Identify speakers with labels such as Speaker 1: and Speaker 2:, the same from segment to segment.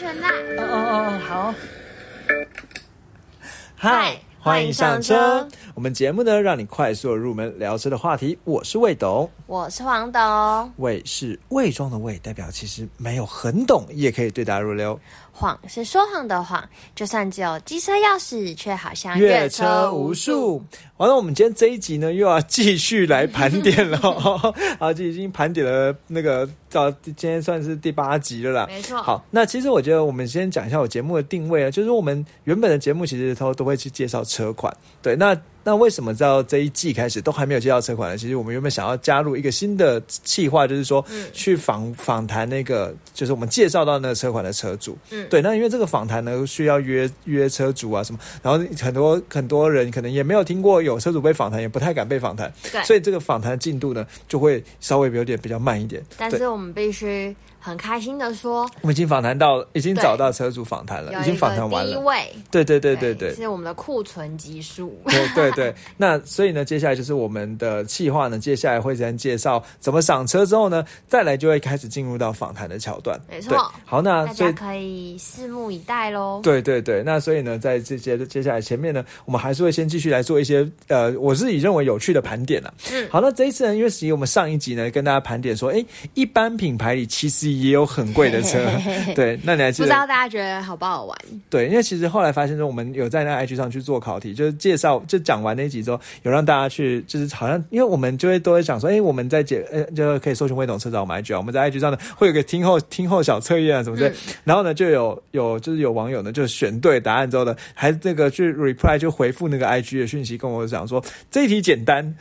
Speaker 1: 全带。
Speaker 2: 哦哦哦，好。
Speaker 1: 嗨
Speaker 2: 欢迎上车。我们节目呢，让你快速地入门聊车的话题。我是魏董，
Speaker 1: 我是黄董，
Speaker 2: 魏是魏装的魏，代表其实没有很懂，也可以对答如流。
Speaker 1: 谎是说谎的谎，就算只有机车钥匙，却好像
Speaker 2: 阅车无数。完了，我们今天这一集呢，又要继续来盘点了。啊，就已经盘点了那个到今天算是第八集了啦。
Speaker 1: 没错
Speaker 2: 好，那其实我觉得我们先讲一下我节目的定位啊，就是我们原本的节目其实都都会去介绍车款。对，那那为什么到这一季开始都还没有介绍车款呢？其实我们原本想要加入一个新的计划，就是说、去访访谈那个，就是我们介绍到那个车款的车主。
Speaker 1: 嗯
Speaker 2: 对，那因为这个访谈呢需要约约车主啊什么，然后很多很多人可能也没有听过有车主被访谈，也不太敢被访谈，
Speaker 1: 对
Speaker 2: 所以这个访谈进度呢就会稍微有点比较慢一点。
Speaker 1: 但是我们必须很开心的说，
Speaker 2: 我们已经访谈到，已经找到车主访谈了，已经访谈完了。
Speaker 1: 第一位，
Speaker 2: 对对对对对。
Speaker 1: 是我们的库存级数。
Speaker 2: 对对对，那所以呢，接下来就是我们的计划呢，接下来会先介绍怎么赏车之后呢，再来就会开始进入到访谈的桥段。
Speaker 1: 没错
Speaker 2: 好，那
Speaker 1: 大家可以拭目以待喽。
Speaker 2: 对对对，那所以呢，在这接接下来前面呢，我们还是会先继续来做一些呃，我自己认为有趣的盘点了。
Speaker 1: 嗯
Speaker 2: 好，那这一次呢，因为其实我们上一集呢跟大家盘点说，哎，一般品牌里其实也有很贵的车，对，那你还记得？
Speaker 1: 不知道大家觉得好不好玩？
Speaker 2: 对，因为其实后来发现说，我们有在那 IG 上去做考题，就是介绍，就讲完那一集之后，有让大家去，就是好像，因为我们就会都会讲说，哎，我们在解，呃，就可以搜寻微懂车找我们 IG 啊，我们在 IG 上呢会有个听后听后小测验啊什么之类，然后呢就有有就是有网友呢就选对答案之后呢，还那个去 reply 就回复那个 IG 的讯息跟我讲说这一题简单，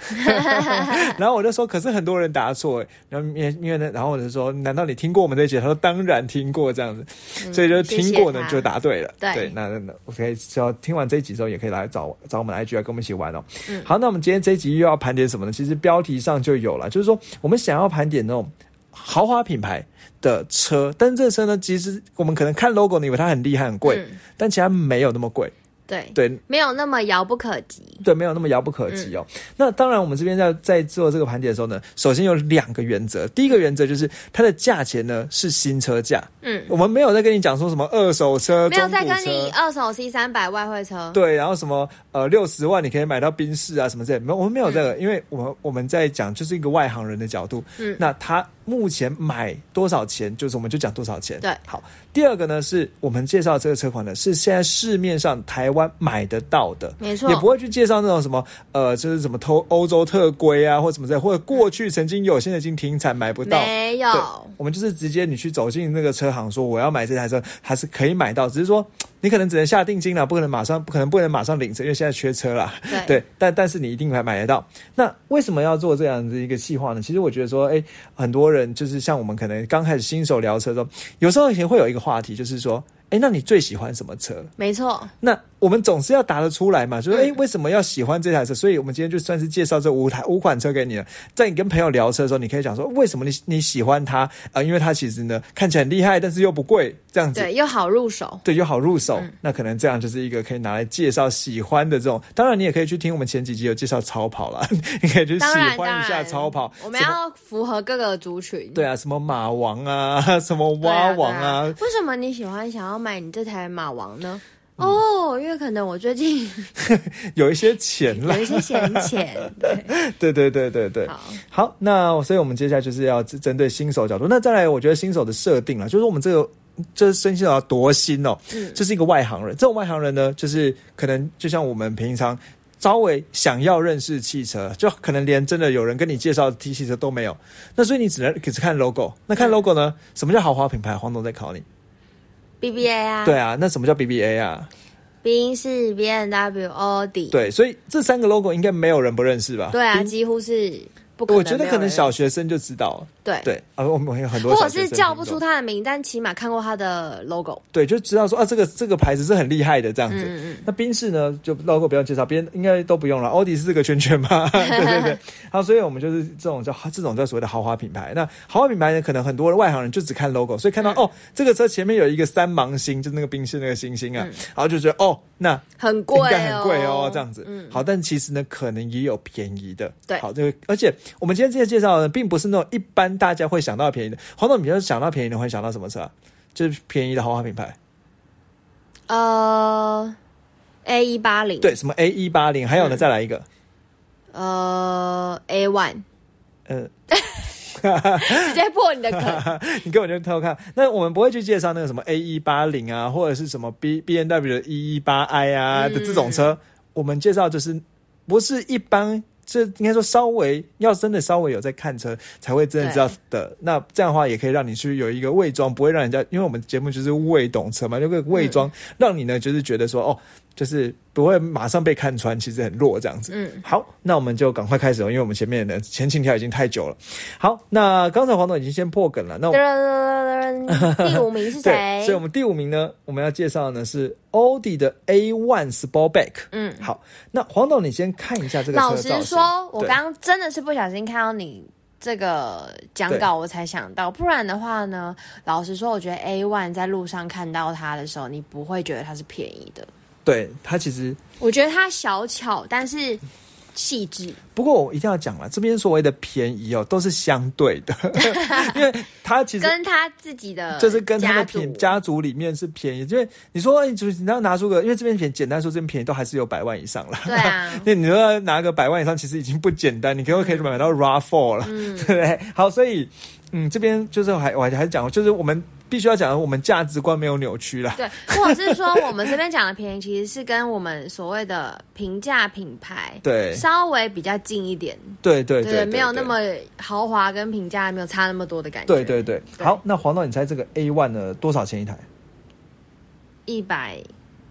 Speaker 2: 然后我就说可是很多人答错，然后因为因为呢，然后我就说难道你听过我们这一集？他说当然听过这样子，所以就听过呢就答对了，
Speaker 1: 对
Speaker 2: 那那那我可以只要听完这一集之后，也可以来找找我们的 IG 来跟我们一起玩哦。好，那我们今天这一集又要盘点什么呢？其实标题上就有了，就是说我们想要盘点那种豪华品牌的车，但是这车呢，其实我们可能看 logo，你以为它很厉害很贵，
Speaker 1: 嗯
Speaker 2: 但其实它没有那么贵，
Speaker 1: 对，
Speaker 2: 对，
Speaker 1: 没有那么遥不可及。
Speaker 2: 对，没有那么遥不可及哦。那当然，我们这边在在做这个盘点的时候呢，首先有两个原则。第一个原则就是它的价钱呢是新车价，
Speaker 1: 嗯，
Speaker 2: 我们没有在跟你讲说什么二手车、
Speaker 1: 没有再
Speaker 2: 中古车
Speaker 1: 跟你二手 C 三百外汇车。
Speaker 2: 对，然后什么呃六十万你可以买到宾士啊什么之类，没有，我们没有这个，因为我们我们在讲就是一个外行人的角度，
Speaker 1: 嗯
Speaker 2: 那他目前买多少钱，就是我们就讲多少钱。
Speaker 1: 对。
Speaker 2: 好，第二个呢是我们介绍这个车款呢是现在市面上台湾买得到的，
Speaker 1: 没错。
Speaker 2: 也不会去介绍那种什么呃就是什么偷欧洲特规啊或什么之类，或者过去曾经有，现在已经停产买不到，
Speaker 1: 没有，，
Speaker 2: 我们就是直接你去走进那个车行说我要买这台车，还是可以买到，只是说你可能只能下定金了，不可能马上不可能不能马上领车，因为现在缺车了。
Speaker 1: 对
Speaker 2: 对，但但是你一定还买得到。那为什么要做这样的一个计划呢？其实我觉得说，哎，很多人就是像我们可能刚开始新手聊车的时候，有时候以前会有一个话题，就是说，哎，那你最喜欢什么车？
Speaker 1: 没错，
Speaker 2: 那我们总是要答得出来嘛，就是哎、为什么要喜欢这台车？所以我们今天就算是介绍这五台五款车给你了。在你跟朋友聊车的时候，你可以讲说为什么你你喜欢它啊、呃因为它其实呢看起来很厉害，但是又不贵，这样子。
Speaker 1: 对，又好入手。
Speaker 2: 对，又好入手，
Speaker 1: 嗯
Speaker 2: 那可能这样就是一个可以拿来介绍喜欢的这种。当然，你也可以去听我们前几集有介绍超跑啦，你可以去喜，欢一下，超跑。
Speaker 1: 我们要符合各个族群。
Speaker 2: 对啊，什么马王啊，什么蛙王
Speaker 1: 啊为什么你喜欢想要买你这台马王呢？
Speaker 2: 嗯
Speaker 1: 哦，因为可能我最近
Speaker 2: 有一些钱啦
Speaker 1: 有。一些闲钱。对，
Speaker 2: 对对对对对。
Speaker 1: 好，
Speaker 2: 好，那所以我们接下来就是要针针对新手角度。那再来，我觉得新手的设定了，就是我们这个。就是新手要多新哦，
Speaker 1: 嗯
Speaker 2: 就是一个外行人。这种外行人呢，就是可能就像我们平常稍微想要认识汽车，就可能连真的有人跟你介绍 T 汽车都没有。那所以你只能只看 logo。那看 logo 呢？什么叫豪华品牌？黄总在考你。
Speaker 1: BBA 啊，
Speaker 2: 对，啊，那什么叫 BBA 啊？
Speaker 1: 宾士、B N W、奥迪，
Speaker 2: 对，所以这三个 logo 应该没有人不认识吧？
Speaker 1: 对啊，几乎是不可能。
Speaker 2: 我觉得可能小学生就知道。
Speaker 1: 对，
Speaker 2: 对啊，我们有很多
Speaker 1: 或者
Speaker 2: 小学生
Speaker 1: 是叫不出他的名，但起码看过他的 logo。
Speaker 2: 对，就知道说啊，这个这个牌子是很厉害的这样子。
Speaker 1: 嗯嗯
Speaker 2: 那宾士呢，就 logo 不用介绍，别人应该都不用了。奥迪是这个圈圈嘛，对对对。好，所以我们就是这种叫这种叫所谓的豪华品牌。那豪华品牌呢，可能很多外行人就只看 logo，所以看到、哦，这个车前面有一个三芒星，就那个宾士那个星星啊，然后就觉得哦，那
Speaker 1: 很贵、哦，
Speaker 2: 应该很贵哦，这样子。
Speaker 1: 嗯，
Speaker 2: 好，但其实呢，可能也有便宜的。
Speaker 1: 对
Speaker 2: 好，这个而且我们今天这些介绍呢，并不是那种一般大家会想到便宜的。黄总，你要想到便宜的，会想到什么车啊？就是便宜的豪华品牌。
Speaker 1: 呃，A 一八零，
Speaker 2: 对，什么 A 一八零，还有呢，
Speaker 1: 嗯
Speaker 2: 再来一个，
Speaker 1: 呃，A one，
Speaker 2: 呃，
Speaker 1: 直接破你的梗。
Speaker 2: 你根本就偷看。那我们不会去介绍那个什么 A 一八零啊，或者是什么 B B N W 的一一八 I 啊
Speaker 1: 嗯
Speaker 2: 的这种车，我们介绍就是不是一般。这应该说稍微要真的稍微有在看车才会真的知道的。那这样的话也可以让你去有一个伪装，不会让人家，因为我们节目就是伪懂车嘛，就个伪装、让你呢就是觉得说哦，就是不会马上被看穿，其实很弱这样子。
Speaker 1: 嗯，
Speaker 2: 好，那我们就赶快开始哦，因为我们前面的前情条已经太久了。好，那刚才黄总已经先破梗了，那我
Speaker 1: 第五名是，谁？
Speaker 2: 所以我们第五名呢，我们要介绍的呢是奥迪的 A One Sportback。
Speaker 1: 嗯，
Speaker 2: 好，那黄董你先看一下这个车
Speaker 1: 老。实说，我刚刚真的是不小心看到你这个讲稿，我才想到，不然的话呢，老实说，我觉得 A one 在路上看到它的时候，你不会觉得它是便宜的。
Speaker 2: 对它其实，
Speaker 1: 我觉得它小巧，但是细致。
Speaker 2: 不过我一定要讲了，这边所谓的便宜哦，都是相对的，因为它其实
Speaker 1: 跟他自己的
Speaker 2: 就是跟他的品家族里面是便宜，因为你说你就是你要拿出个，因为这边便简单说这边便宜都还是有百万以上了。
Speaker 1: 对啊
Speaker 2: 那你说要拿个百万以上，其实已经不简单，你可不可以买到 RAV4 了，
Speaker 1: 嗯
Speaker 2: 对不对？好，所以嗯，这边就是还我还还是讲，就是我们必须要讲，我们价值观没有扭曲啦。
Speaker 1: 对，或者是说我们这边讲的便宜，其实是跟我们所谓的平价品牌
Speaker 2: 对
Speaker 1: 稍微比较近一点，
Speaker 2: 对对对，
Speaker 1: 对没有那么豪华跟平价没有差那么多的感觉。
Speaker 2: 对对对。
Speaker 1: 对
Speaker 2: 好，那黄导，你猜这个 A one 呢多少钱一台？
Speaker 1: 一百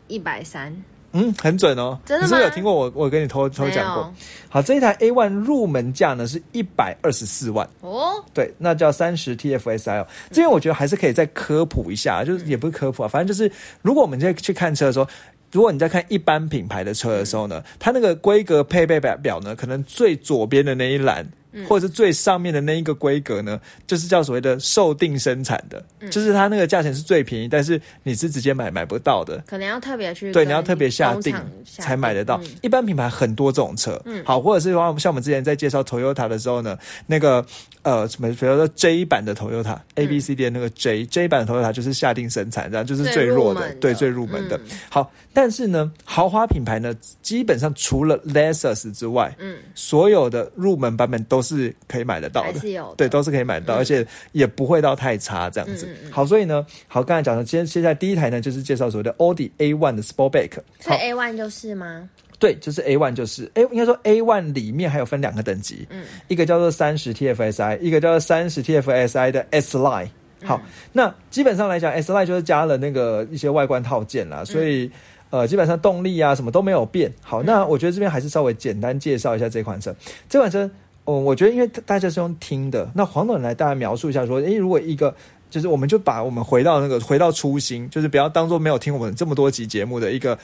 Speaker 1: 一百三，
Speaker 2: 嗯，很准哦。
Speaker 1: 真的吗
Speaker 2: 你是不是有听过我我跟你偷偷讲过？好，这一台 A one 入门价呢是一百二十四万。
Speaker 1: 哦，
Speaker 2: 对，那叫三十 TFSI 哦。这边我觉得还是可以再科普一下，就是也不是科普啊，反正就是如果我们在去看车的时候。如果你在看一般品牌的车的时候呢，它那个规格配备表表呢，可能最左边的那一栏，或者是最上面的那一个规格呢，就是叫所谓的受定生产的，就是它那个价钱是最便宜，但是你是直接买买不到的。
Speaker 1: 可能要特别去
Speaker 2: 对，你要特别下定才买得到。
Speaker 1: 嗯。
Speaker 2: 一般品牌很多这种车，好，或者是说像我们之前在介绍 Toyota 的时候呢，那个呃什么，比如说 J 版的 Toyota、A B C D 的那个 J J 版的 Toyota 就是下定生产，这样就是
Speaker 1: 最
Speaker 2: 最弱的，
Speaker 1: 的。
Speaker 2: 对，最入门的。
Speaker 1: 嗯。
Speaker 2: 好，但是呢，豪华品牌呢，基本上除了 Lexus 之外，
Speaker 1: 嗯，
Speaker 2: 所有的入门版本都是可以买得到的
Speaker 1: 是。有的
Speaker 2: 对，都是可以买得到，而且也不会到太差这样子。好，所以呢，好，刚才讲的，今天现在第一台呢，就是介绍所谓的 Audi A One 的 Sportback。
Speaker 1: 所以，A one 就是吗？
Speaker 2: 对，就是 A One，就是 A，应该说 A One 里面还有分两个等级，
Speaker 1: 嗯，
Speaker 2: 一个叫做三十 TFSI，一个叫做三十 TFSI 的 S Line。好，那基本上来讲，S Line 就是加了那个一些外观套件啦，所以。呃，基本上动力啊什么都没有变。好，那我觉得这边还是稍微简单介绍一下这款车。这款车，嗯，我觉得因为大家是用听的，那黄总来大概描述一下说，诶，如果一个就是我们就把我们回到那个回到初心，就是不要当做没有听我们这么多集节目的一个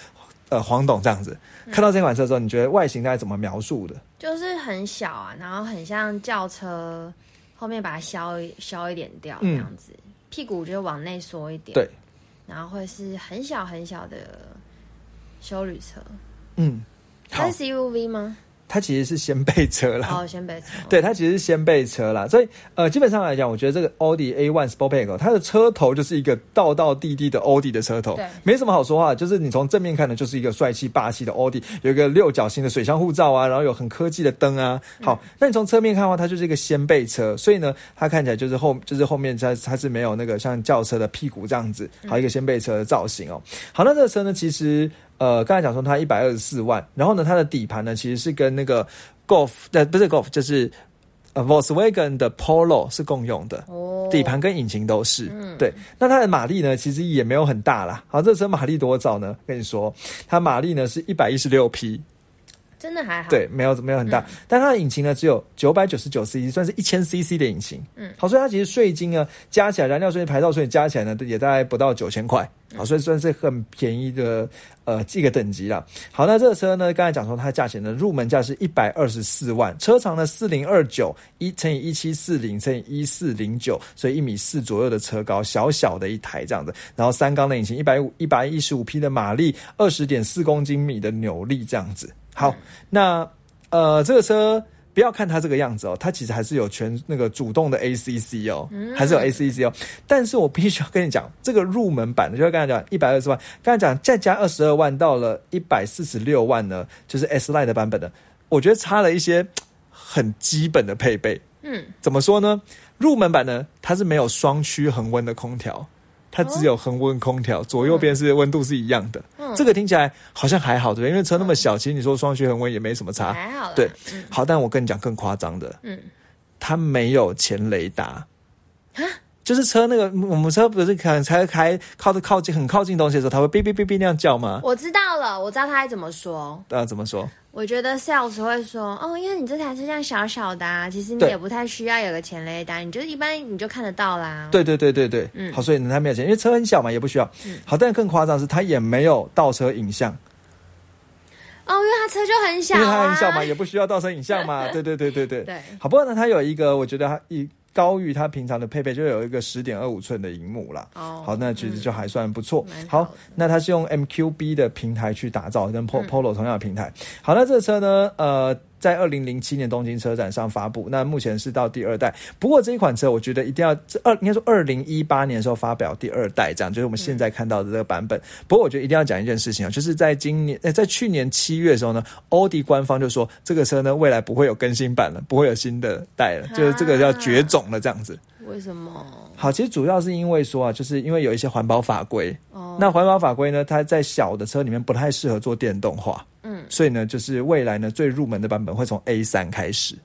Speaker 2: 呃黄董这样子，看到这款车的时候，你觉得外形大概怎么描述的？
Speaker 1: 就是很小啊，然后很像轿车，后面把它削一削一点掉这
Speaker 2: 嗯
Speaker 1: 样子，屁股就往内缩一点，
Speaker 2: 对，
Speaker 1: 然后会是很小很小的修旅车，
Speaker 2: 嗯，好
Speaker 1: 它，是 CUV 吗？
Speaker 2: 它其实是掀背车啦。
Speaker 1: 哦，先备车，
Speaker 2: 对，它其实是掀背车啦，所以呃，基本上来讲，我觉得这个奥迪 A1 Sportback 哦它的车头就是一个道道地地的奥迪的车头。
Speaker 1: 对，
Speaker 2: 没什么好说话，就是你从正面看的，就是一个帅气霸气的奥迪，有一个六角形的水箱护罩啊，然后有很科技的灯啊。好，那你从侧面看的话，它就是一个掀背车，所以呢，它看起来就是后就是后面它它是没有那个像轿车的屁股这样子，好一个掀背车的造型哦。好，那这个车呢，其实呃，刚才讲说它一百二十四万，然后呢，它的底盘呢其实是跟那个 Golf 呃不是 Golf 就是呃 Volkswagen 的 Polo 是共用的。
Speaker 1: 哦，
Speaker 2: 底盘跟引擎都是，
Speaker 1: 嗯
Speaker 2: 对。那它的马力呢，其实也没有很大啦。好，这车马力多少呢？跟你说，它马力呢是一百一十六匹，
Speaker 1: 真的还好，
Speaker 2: 对，没有没有很大。但它的引擎呢只有九百九十九 CC，算是一千 CC 的引擎。
Speaker 1: 嗯
Speaker 2: 好，所以它其实税金呢加起来，燃料税、牌照税加起来呢，也大概不到九千块。好，所以算是很便宜的呃这个等级了。好，那这个车呢，刚才讲说它的价钱呢，入门价是一百二十四万，车长呢四零二九一乘以一七四零乘以一四零九，所以一米四左右的车高，小小的一台这样子。然后三缸的引擎，一百五一百一十五匹的马力，二十点四公斤米的扭力这样子。好，那呃这个车。不要看它这个样子哦，它其实还是有全那个主动的 ACC 哦，还是有 ACC 哦。但是我必须要跟你讲，这个入门版的，就是刚才讲一百二十万，刚才讲再加二十二万到了一百四十六万呢，就是 S Line 的版本的，我觉得差了一些很基本的配备。
Speaker 1: 嗯，
Speaker 2: 怎么说呢？入门版呢，它是没有双区恒温的空调，它只有恒温空调，左右边是温度是一样的。
Speaker 1: 嗯
Speaker 2: 这个听起来好像还好，对不对？因为车那么小，其实你说双区恒温也没什么差。
Speaker 1: 还好。
Speaker 2: 对
Speaker 1: 嗯
Speaker 2: 好，但我跟你讲更夸张的，
Speaker 1: 嗯，
Speaker 2: 它没有前雷达。就是车那个，我们车不是可能才开靠的靠近很靠近东西的时候，它会哔哔哔哔那样叫吗？
Speaker 1: 我知道了，我知道他该怎么说。
Speaker 2: 呃，怎么说？
Speaker 1: 我觉得 sales 会说，哦，因为你这台车这样小小的、啊，其实你也不太需要有个前雷达，你就一般你就看得到啦。，
Speaker 2: 对对对对对，
Speaker 1: 嗯
Speaker 2: 好，所以呢，它没有钱，因为车很小嘛，也不需要。好，但更夸张的是，它也没有倒车影像，
Speaker 1: 哦，因为它车就很小
Speaker 2: 因为
Speaker 1: 啊，
Speaker 2: 它很小嘛，也不需要倒车影像嘛。对对对对对。
Speaker 1: 对，
Speaker 2: 好，不过呢，它有一个，我觉得它一高于它平常的配备，就有一个十点二五寸的荧幕啦。
Speaker 1: 哦，
Speaker 2: 好，那其实就还算不错。
Speaker 1: 蛮好
Speaker 2: 好，那它是用 MQB 的平台去打造，跟 Polo 同样的平台。好，那这个车呢，呃，在二零零七年东京车展上发布，那目前是到第二代。不过这一款车，我觉得一定要这二应该说二零一八年的时候发表第二代，这样就是我们现在看到的这个版本。不过我觉得一定要讲一件事情啊，就是在今年，呃，在去年七月的时候呢，欧迪官方就说这个车呢未来不会有更新版了，不会有新的代了，就是这个要绝种了这样子。
Speaker 1: 为什么？
Speaker 2: 好，其实主要是因为说啊，就是因为有一些环保法规，
Speaker 1: 哦，
Speaker 2: 那环保法规呢，它在小的车里面不太适合做电动化，
Speaker 1: 嗯，
Speaker 2: 所以呢，就是未来呢最入门的版本会从 A 三开始。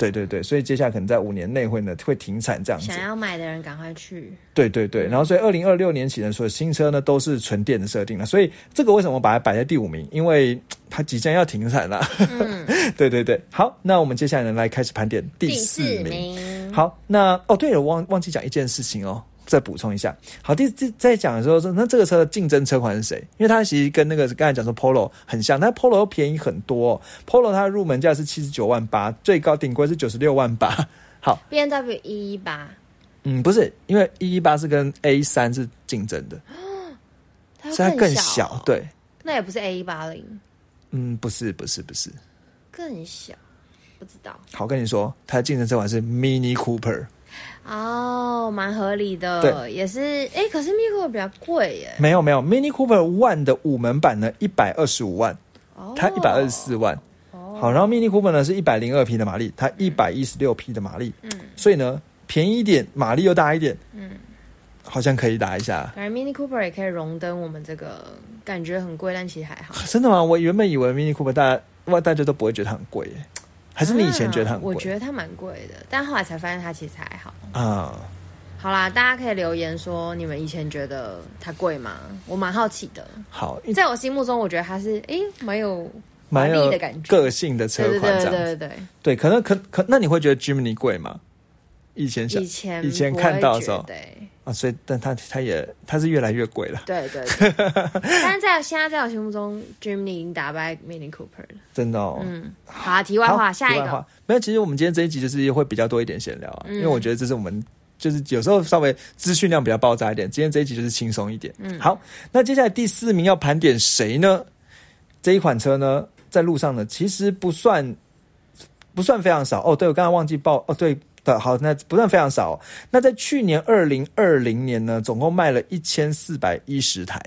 Speaker 1: 哦，
Speaker 2: 对对对，所以接下来可能在五年内会呢会停产这样子
Speaker 1: 想。要买的人赶快去。
Speaker 2: 对对对，然后所以二零二六年起呢，所有新车呢都是纯电的设定了，所以这个为什么把它摆在第五名？因为它即将要停产了。
Speaker 1: 嗯，
Speaker 2: 对对对，好，那我们接下来呢来开始盘点第
Speaker 1: 第
Speaker 2: 四
Speaker 1: 四
Speaker 2: 名。好，那哦对了，我忘忘记讲一件事情哦，再补充一下。好，第第在讲的时候说，那这个车的竞争车款是谁？因为它其实跟那个刚才讲说 Polo 很像，但 Polo 又便宜很多、哦。Polo 它的入门价是七十九万八，最高顶规是九十六万八。好
Speaker 1: ，B N W 一一八，
Speaker 2: 嗯，不是，因为一一八是跟 A 三是竞争的，
Speaker 1: 它
Speaker 2: 所以它更
Speaker 1: 小
Speaker 2: 小。
Speaker 1: 哦，
Speaker 2: 对，
Speaker 1: 那也不是 A 一八零，
Speaker 2: 嗯，不是，不是，不是。
Speaker 1: 更小，不知道。
Speaker 2: 好，跟你说，它的竞争车款是 Mini Cooper，
Speaker 1: 哦，蛮合理的，
Speaker 2: 对
Speaker 1: 也是。哎，可是 Mini Cooper 比较贵耶。
Speaker 2: 没有没有，Mini Cooper One 的五门版呢，一百二十五万。
Speaker 1: 哦，
Speaker 2: 它一百二十四万。
Speaker 1: 哦，
Speaker 2: 好，然后 Mini Cooper 呢是一百零二匹的马力，它一百一十六匹的马力，
Speaker 1: 嗯
Speaker 2: 所以呢便宜一点，马力又大一点，
Speaker 1: 嗯，
Speaker 2: 好像可以打一下。
Speaker 1: 感觉 Mini Cooper 也可以荣登我们这个感觉很贵，但其实还好。
Speaker 2: 真的吗？我原本以为 Mini Cooper 大家哇大家都不会觉得它很贵耶，还是你以前觉得它很
Speaker 1: 啊我觉得它蛮贵的，但后来才发现它其实还好。
Speaker 2: 啊？
Speaker 1: 好啦，大家可以留言说你们以前觉得它贵吗？我蛮好奇的。
Speaker 2: 好，
Speaker 1: 在我心目中，我觉得它是诶蛮有
Speaker 2: 蛮有
Speaker 1: 的感觉，
Speaker 2: 个性的车款这样子。
Speaker 1: 对对对。
Speaker 2: 对，可能可可那你会觉得 Jimny 贵吗？以前小
Speaker 1: 以前
Speaker 2: 以前看到的时候
Speaker 1: 觉得欸
Speaker 2: 啊，所以但它它也它是越来越贵了，
Speaker 1: 对对對，但是在现在在我心目中，Jimny 已经打败 Mini Cooper 了。
Speaker 2: 真的哦。
Speaker 1: 嗯，好啊，题外话，下一个
Speaker 2: 没有。其实我们今天这一集就是会比较多一点闲聊啊，
Speaker 1: 嗯
Speaker 2: 因为我觉得这是我们就是有时候稍微资讯量比较爆炸一点。今天这一集就是轻松一点。
Speaker 1: 嗯
Speaker 2: 好，那接下来第四名要盘点谁呢？这一款车呢，在路上呢，其实不算不算非常少哦。对，我刚刚忘记报哦，对。的好，那不算非常少。哦、那在去年二零二零年呢，总共卖了一千四百一十台，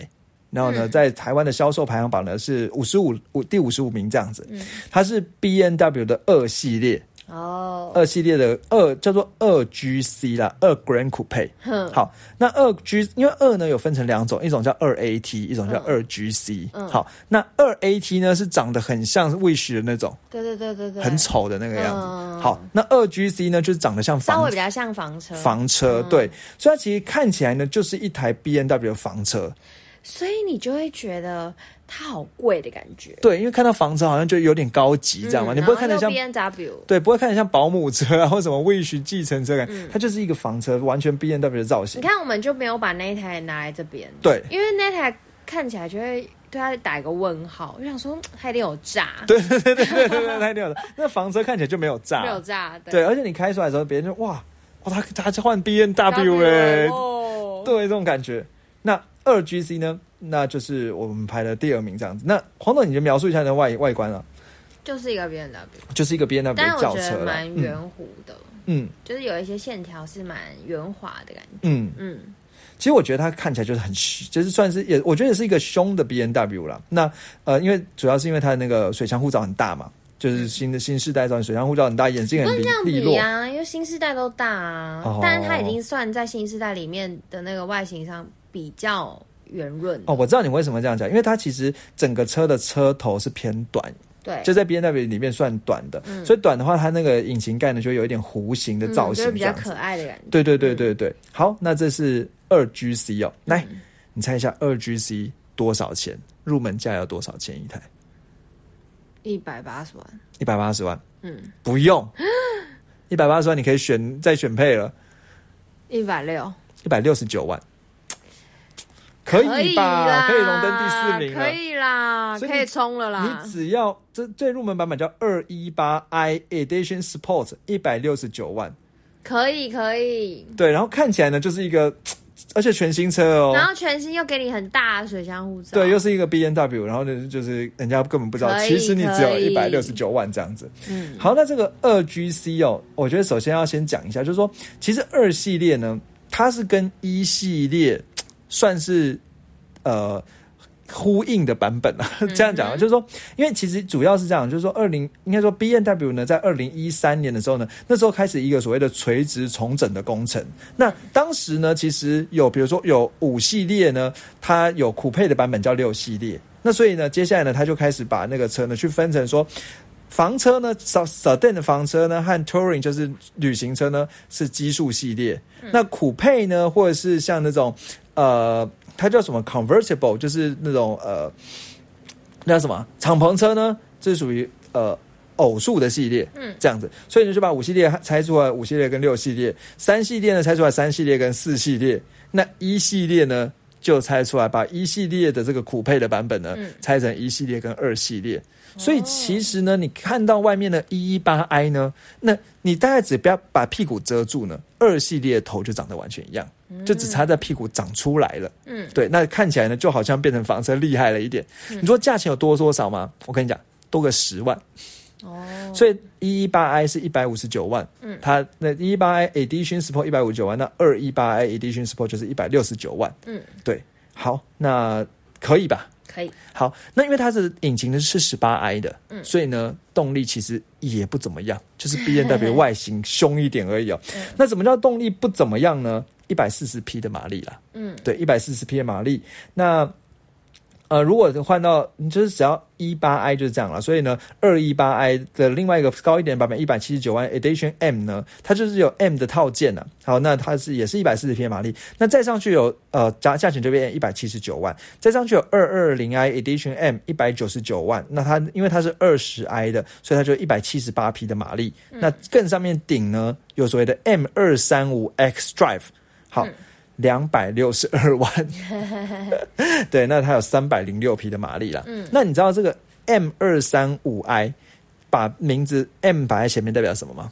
Speaker 2: 然后呢，
Speaker 1: 嗯。
Speaker 2: 在台湾的销售排行榜呢是五十五五第五十五名这样子。
Speaker 1: 嗯。
Speaker 2: 它是 B N W 的二系列，
Speaker 1: 哦，
Speaker 2: 二系列的二叫做二 G C 啦，二 Grand Coupe。
Speaker 1: 哼，
Speaker 2: 好，那二 G 因为二呢有分成两种，一种叫二 A T，一种叫
Speaker 1: 嗯。
Speaker 2: 二 G C。
Speaker 1: 嗯。
Speaker 2: 好，那二 A T 呢是长得很像 Wish 的那种，
Speaker 1: 对对对对对，
Speaker 2: 很丑的那个样子。
Speaker 1: 嗯。
Speaker 2: 好，那二 G C 呢就是长得像房
Speaker 1: 稍微比较像房车，
Speaker 2: 房车，
Speaker 1: 嗯。
Speaker 2: 对，所以它其实看起来呢就是一台 B N W 的房车。
Speaker 1: 所以你就会觉得它好贵的感觉，
Speaker 2: 对，因为看到房车好像就有点高级，这样嘛，你不会看得像
Speaker 1: B N W，
Speaker 2: 对，不会看得像保姆车啊，或什么 Wish 计程车感，
Speaker 1: 嗯。
Speaker 2: 它就是一个房车，完全 B N W 的造型。
Speaker 1: 你。看我们就没有把那一台拿来这边，
Speaker 2: 对，
Speaker 1: 因为那台看起来就会对它打一个问号，我想说它一定有炸，
Speaker 2: 对对对对对对对，太屌了。那房车看起来就没有炸，
Speaker 1: 没有炸，
Speaker 2: 对，而且你开出来的时候，别人就哇哇，他他就换 B N W 哎、
Speaker 1: 哦，
Speaker 2: 对，这种感觉。那二 G C 呢？那就是我们排的第二名这样子。那黄总，你就描述一下你的外外观啊。
Speaker 1: 就是一个 B N W，
Speaker 2: 就是一个 B N W
Speaker 1: 但是我
Speaker 2: 轿车了。
Speaker 1: 觉得蛮
Speaker 2: 嗯
Speaker 1: 圆弧的，
Speaker 2: 嗯
Speaker 1: 就是有一些线条是蛮圆滑的感觉。
Speaker 2: 嗯，
Speaker 1: 嗯，
Speaker 2: 其实我觉得它看起来就是很虚，就是算是也，我觉得也是一个凶的 B N W 啦。那呃，因为主要是因为它的那个水箱护罩很大嘛，就是新的新世代造型水箱护罩很大，眼睛很利落。
Speaker 1: 比啊，因为新世代都大啊，
Speaker 2: 哦
Speaker 1: 但是它已经算在新世代里面的那个外形上比较圆润。
Speaker 2: 哦，我知道你为什么这样讲，因为它其实整个车的车头是偏短，
Speaker 1: 对，
Speaker 2: 就在 B N W 里面算短的，所以短的话，它那个引擎盖呢就有一点弧形的造型，
Speaker 1: 嗯就是比较可爱的感觉。
Speaker 2: 对对对对对，好，那这是二 G C 哦，来，
Speaker 1: 嗯。
Speaker 2: 你猜一下二 G C 多少钱？入门价要多少钱一台？
Speaker 1: 一百八十万，
Speaker 2: 一百八十万，
Speaker 1: 嗯，
Speaker 2: 不用，一百八十万你可以选再选配了，
Speaker 1: 一百六，
Speaker 2: 一百六十九万，可以吧？
Speaker 1: 啦
Speaker 2: 可以荣登第四名了。
Speaker 1: 可以啦，可以冲了啦。
Speaker 2: 你只要这最入门版本叫二一八 i Edition Sport，一百六十九万，
Speaker 1: 可以可以，
Speaker 2: 对，然后看起来呢就是一个，而且全新车哦，
Speaker 1: 然后全新又给你很大的水箱护罩，
Speaker 2: 对，又是一个 B N W，然后呢，就是人家根本不知道，其实你只有一百六十九万这样子。
Speaker 1: 嗯，
Speaker 2: 好，那这个二 G C 哦，我觉得首先要先讲一下，就是说，其实二系列呢，它是跟一系列 算是呃呼应的版本啊。这样讲啊，就是说，因为其实主要是这样，就是说，二零应该说 B N W 呢，在二零一三年的时候呢，那时候开始一个所谓的垂直重整的工程。那当时呢，其实有比如说有五系列呢，它有酷配的版本叫六系列。那所以呢，接下来呢，他就开始把那个车呢去分成说，房车呢，sedan 的房车呢和 touring 就是旅行车呢是基数系列。那酷配呢，或者是像那种呃，它叫什么 convertible，就是那种呃，那叫什么敞篷车呢？这属于呃偶数的系列，
Speaker 1: 嗯
Speaker 2: 这样子。所以你，就把五系列拆出来，五系列跟六系列，三系列呢拆出来，三系列跟四系列。那一系列呢，就拆出来，把一系列的这个酷配的版本呢，
Speaker 1: 嗯
Speaker 2: 拆成一系列跟二系列。所以其实呢，你看到外面的一一八 i 呢，那你大概只不要把屁股遮住呢，二系列头就长得完全一样，就只差在屁股长出来了。
Speaker 1: 嗯，
Speaker 2: 对，那看起来呢，就好像变成房车厉害了一点。你说价钱有多多少吗？我跟你讲，多个十万。
Speaker 1: 哦，
Speaker 2: 所以一一八 i 是一百五十九万，
Speaker 1: 嗯
Speaker 2: 它那一一八 i Edition Sport 一百五十九万，那二一八 i Edition Sport 就是一百六十九万。
Speaker 1: 嗯，
Speaker 2: 对，好，那可以吧？
Speaker 1: 可以，
Speaker 2: 好，那因为它是引擎呢是十八 i 的，
Speaker 1: 嗯
Speaker 2: 所以呢动力其实也不怎么样，就是 B N W 外形凶一点而已哦。
Speaker 1: 嗯
Speaker 2: 那怎么叫动力不怎么样呢？一百四十匹的马力啦，
Speaker 1: 嗯，
Speaker 2: 对，一百四十匹的马力。那呃，如果换到你就是只要一八 i 就是这样了，所以呢，二一八 i 的另外一个高一点版本一百七十九万 Edition M 呢，它就是有 M 的套件啊。好，那它是也是一百四十匹的马力，那再上去有呃价价钱这边一百七十九万，再上去有二二零 i Edition M 一百九十九万，那它因为它是二十 i 的，所以它就一百七十八匹的马力。那更上面顶呢有所谓的 M 二三五 X Drive，好。两百六十二 万，对，那它有三百零六匹的马力啦。
Speaker 1: 嗯
Speaker 2: 那你知道这个 M 二三五 i 把名字 M 摆在前面代表什么吗？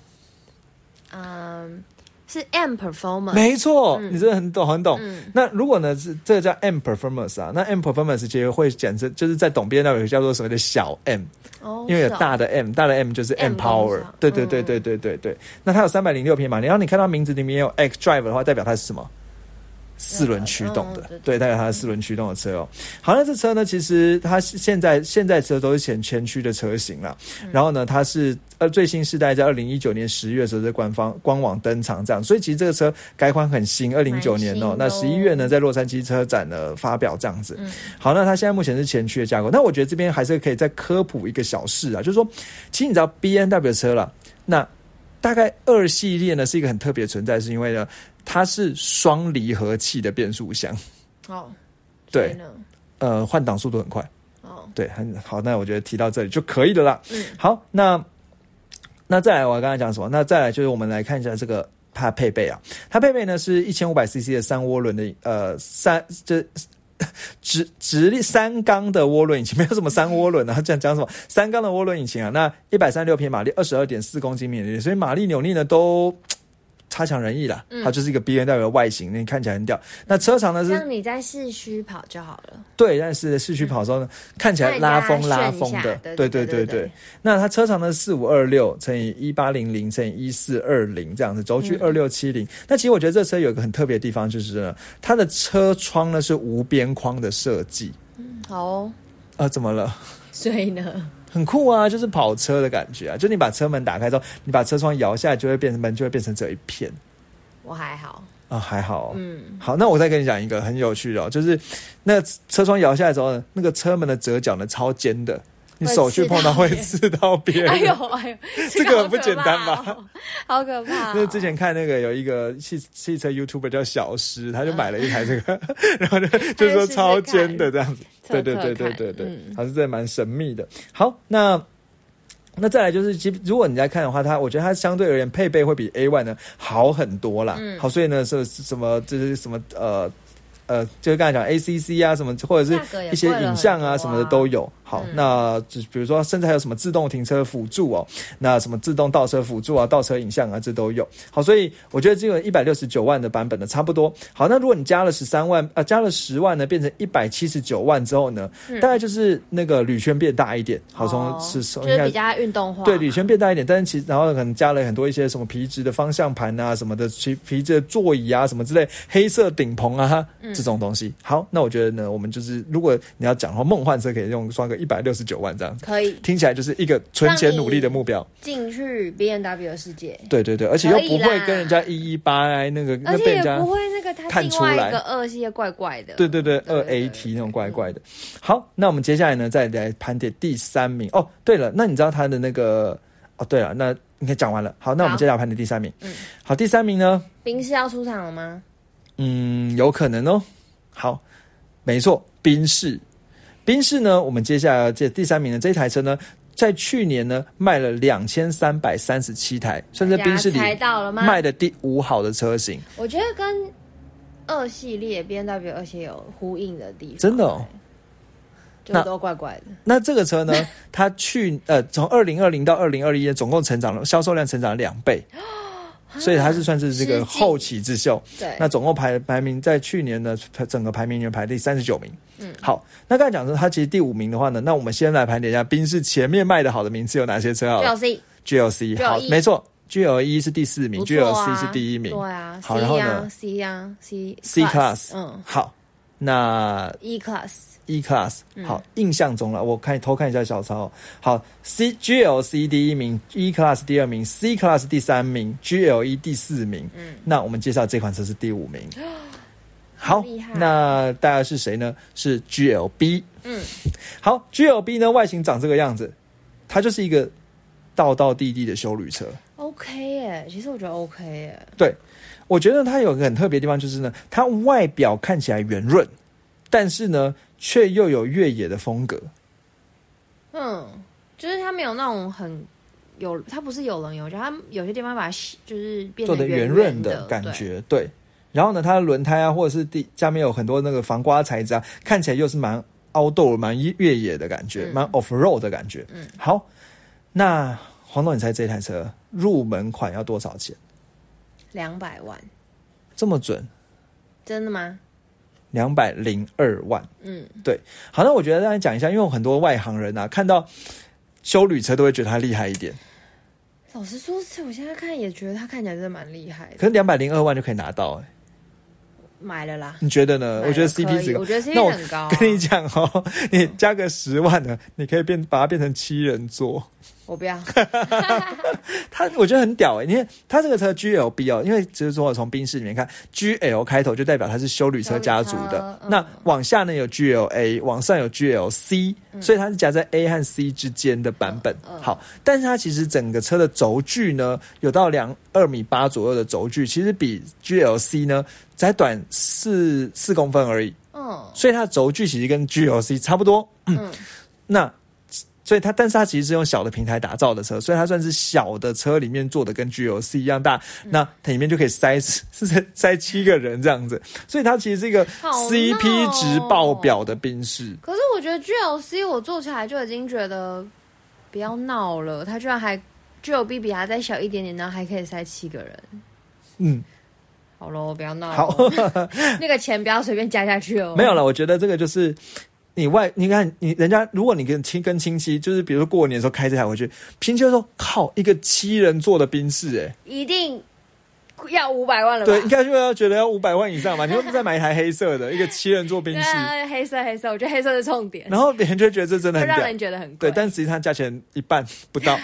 Speaker 1: 嗯，是 M performance，
Speaker 2: 没错，
Speaker 1: 嗯
Speaker 2: 你真的很懂，很懂。
Speaker 1: 嗯
Speaker 2: 那如果呢是这个叫 M performance 啊，那 M performance 其实会简称就是在懂编那有叫做所谓的小 M，
Speaker 1: 哦，
Speaker 2: 因为有大的 M，大的 M 就是 M power。对对对
Speaker 1: 嗯
Speaker 2: 对对对对。那它有三百零六匹马力，然后你看到名字里面有 X Drive 的话，代表它是什么？四轮驱动的
Speaker 1: 嗯对，
Speaker 2: 对，代表它的四轮驱动的车哦。好，那这车呢，其实它现在现在车都是前前驱的车型了。然后呢，它是呃最新世代在二零一九年十月的时候在官方官网登场这样，所以其实这个车改款很新，二零一九年哦那
Speaker 1: 哦
Speaker 2: 十一月呢在洛杉矶车展呢发表这样子。
Speaker 1: 嗯
Speaker 2: 好，那它现在目前是前驱的架构。那我觉得这边还是可以再科普一个小事啊，就是说，其实你知道 B N W 的车了，那大概二系列呢是一个很特别的存在，是因为呢它是双离合器的变速箱，
Speaker 1: 哦，
Speaker 2: 对呃，换挡速度很快。
Speaker 1: 哦，
Speaker 2: 对，很好。那我觉得提到这里就可以的啦。
Speaker 1: 嗯
Speaker 2: 好，那那再来，我刚才讲什么？那再来就是我们来看一下这个它配备啊，它配备呢是一千五百 CC 的三涡轮的呃三这。直直立三缸的涡轮引擎，没有什么三涡轮啊，这样讲什么三缸的涡轮引擎啊？那一百三十六匹马力，二十二点四公斤米力，所以马力扭力呢都差强人意啦。
Speaker 1: 嗯
Speaker 2: 它就是一个 B N W 的外形，你看起来很屌。那车长呢是
Speaker 1: 像你在市区跑就好了。
Speaker 2: 对，但是市区跑的时候呢，看起来拉风拉风的，
Speaker 1: 对
Speaker 2: 对
Speaker 1: 对对对
Speaker 2: 对对。那它车长呢四五二六乘以一八零零乘以一四二零这样子，轴距二六七零。那其实我觉得这车有一个很特别的地方，就是呢，它的车窗呢是无边框的设计。
Speaker 1: 好哦，
Speaker 2: 啊，怎么了？
Speaker 1: 所以呢，
Speaker 2: 很酷啊，就是跑车的感觉啊！就你把车门打开之后，你把车窗摇下来，就会变成门就会变成这一片
Speaker 1: 我还好。
Speaker 2: 啊，还好、哦。
Speaker 1: 嗯，
Speaker 2: 好，那我再跟你讲一个很有趣的、哦，就是那车窗摇下来之后呢，那个车门的折角呢超尖的，你手去碰到会刺到别人。
Speaker 1: 哎呦哎呦，
Speaker 2: 这个很不简单吧
Speaker 1: 好可怕哦？好可怕哦！
Speaker 2: 因为之前看那个有一个汽汽车 YouTuber 叫小诗，他就买了一台这个，然后就就说超尖的这样子，对对对对对对，
Speaker 1: 嗯
Speaker 2: 还是真的蛮神秘的。好，那那再来就是，其实如果你在看的话，它我觉得它相对而言配备会比 A One 呢好很多啦。
Speaker 1: 嗯
Speaker 2: 好，所以呢是是什么就是什么呃。呃，就是刚才讲 ACC 啊，什么或者是一些影像啊什么的都有。好，
Speaker 1: 嗯
Speaker 2: 那就比如说，甚至还有什么自动停车辅助哦，那什么自动倒车辅助啊、倒车影像啊，这都有。好，所以我觉得这个一百六十九万的版本呢，差不多。好，那如果你加了十三万，呃，加了十万呢，变成一百七十九万之后呢，大概就是那个铝圈变大一点。好，从是从应该
Speaker 1: 就是比较运动化，
Speaker 2: 对，铝圈变大一点，但是其实然后可能加了很多一些什么皮质的方向盘啊，什么的皮皮质的座椅啊，什么之类，黑色顶棚啊、
Speaker 1: 嗯
Speaker 2: 这种东西。好，那我觉得呢，我们就是如果你要讲的话，梦幻车可以用刷个一百六十九万这样子，
Speaker 1: 可以
Speaker 2: 听起来就是一个存钱努力的目标。
Speaker 1: 进去 B N W 的世界，
Speaker 2: 对对对，而且又不会跟人家一一八那个那
Speaker 1: 而且也
Speaker 2: 被人家
Speaker 1: 不会那个它
Speaker 2: 看出来
Speaker 1: 另外一个二系列怪怪的。
Speaker 2: 对对对，二 A
Speaker 1: 对
Speaker 2: T 那种怪怪的。好，那我们接下来呢，再来盘点第三名。哦，对了，那你知道他的那个？哦，对了，那应该讲完了。好，那我们接下来盘点第三名。
Speaker 1: 嗯
Speaker 2: 好，第三名呢？
Speaker 1: 冰室要出场了吗？
Speaker 2: 嗯，有可能哦。好，没错，宾士。宾士呢，我们接下来这第三名的这一台车呢，在去年呢卖了两千三百三十七台，算是宾士里？卖的第五好的车型。
Speaker 1: 我觉得跟二系列 B N W 二系有呼应的地方，
Speaker 2: 真的哦。
Speaker 1: 就
Speaker 2: 那
Speaker 1: 都怪怪的。
Speaker 2: 那这个车呢，它去呃从二零二零到二零二一总共成长了销售量成长了两倍，所以它是算是这个后起之秀。
Speaker 1: 对，
Speaker 2: 那总共排排名在去年的，整个排名里面排第三十九名。
Speaker 1: 嗯。
Speaker 2: 好，那刚才讲说它其实第五名的话呢，那我们先来盘点一下宾士前面卖的好的名次有哪些车好了
Speaker 1: ？G L C
Speaker 2: GLC 好，没错，GLE 是第四名
Speaker 1: 啊
Speaker 2: ，GLC 是第一名。
Speaker 1: 对啊
Speaker 2: 好
Speaker 1: ，C 啊
Speaker 2: 然后呢
Speaker 1: ？C 啊 C
Speaker 2: C Class
Speaker 1: 嗯。
Speaker 2: 好，那
Speaker 1: E Class
Speaker 2: E Class
Speaker 1: 嗯
Speaker 2: 好，印象中了，我看偷看一下小抄。好，C GLC 第一名，E Class 第二名，C Class 第三名，GLE 第四名。
Speaker 1: 嗯
Speaker 2: 那我们介绍这款车是第五名。好，那大概是谁呢？是 GLB。
Speaker 1: 嗯，
Speaker 2: 好，GLB 呢外形长这个样子，它就是一个道道地地的修旅车。
Speaker 1: OK 耶，其实我觉得 OK 耶，
Speaker 2: 对，我觉得它有个很特别的地方，就是呢，它外表看起来圆润，但是呢，却又有越野的风格。
Speaker 1: 嗯，就是它没有那种很有，它不是有棱有角，它有些地方把它就是变
Speaker 2: 做的
Speaker 1: 圆
Speaker 2: 润
Speaker 1: 的
Speaker 2: 的感，觉，对。然后呢，它的轮胎啊，或者是地下面有很多那个防刮材质啊，看起来又是蛮 outdoor、蛮越野的感觉，
Speaker 1: 嗯
Speaker 2: 蛮 off road 的感觉。
Speaker 1: 嗯，
Speaker 2: 好，那黄总，你猜这台车入门款要多少钱？
Speaker 1: 两百万，
Speaker 2: 这么准？
Speaker 1: 真的吗？
Speaker 2: 两百零二万。
Speaker 1: 嗯，对
Speaker 2: 好，那我觉得大家讲一下，因为有很多外行人啊，看到修旅车都会觉得他厉害一点，
Speaker 1: 老实说，我现在看也觉得他看起来真的蛮厉害的，
Speaker 2: 可是两百零二万就可以拿到、欸，
Speaker 1: 买了啦。
Speaker 2: 你觉得呢？我觉得 CP 值高
Speaker 1: 我觉得 CP
Speaker 2: 值
Speaker 1: 很高啊。
Speaker 2: 跟你讲哦，你加个十万呢，你可以变把它变成七人座。
Speaker 1: 我不要，
Speaker 2: 他我觉得很屌哎、因为他这个车 GLB 哦，因为就是说我从宾士里面看 GL 开头就代表它是修旅车家族的，
Speaker 1: 嗯。
Speaker 2: 那往下呢有 GLA，往上有 GLC，、所以它是夹在 A 和 C 之间的版本。好，但是它其实整个车的轴距呢有到两二米八左右的轴距，其实比 GLC 呢才短四四公分而已，
Speaker 1: 嗯。
Speaker 2: 所以它的轴距其实跟 GLC 差不多。
Speaker 1: 嗯，
Speaker 2: 那所以它，但是它其实是用小的平台打造的车，所以它算是小的车里面做的跟 GLC 一样大，
Speaker 1: 嗯
Speaker 2: 那它里面就可以塞是塞塞七个人这样子，所以它其实是一个 CP 值爆表的
Speaker 1: 哦
Speaker 2: 宾士。
Speaker 1: 可是我觉得 GLC 我坐起来就已经觉得不要闹了，它居然还 GLB 比它再小一点点，然后还可以塞七个人。
Speaker 2: 嗯，
Speaker 1: 好喽，不要闹 那个钱不要随便加下去哦。
Speaker 2: 没有了。我觉得这个就是你外，你看你人家，如果你跟亲跟亲戚，就是比如说过年的时候开这台回去，亲戚说靠，一个七人座的宾士，哎，
Speaker 1: 一定要五百万了吧？
Speaker 2: 对，应该就要觉得要五百万以上嘛。你会不会再买一台黑色的 一个七人座宾士？
Speaker 1: 对黑色黑色，我觉得黑色是重点，
Speaker 2: 然后别人就觉得这真的很
Speaker 1: 让人，觉得很贵。
Speaker 2: 对，但实际上价钱一半不到，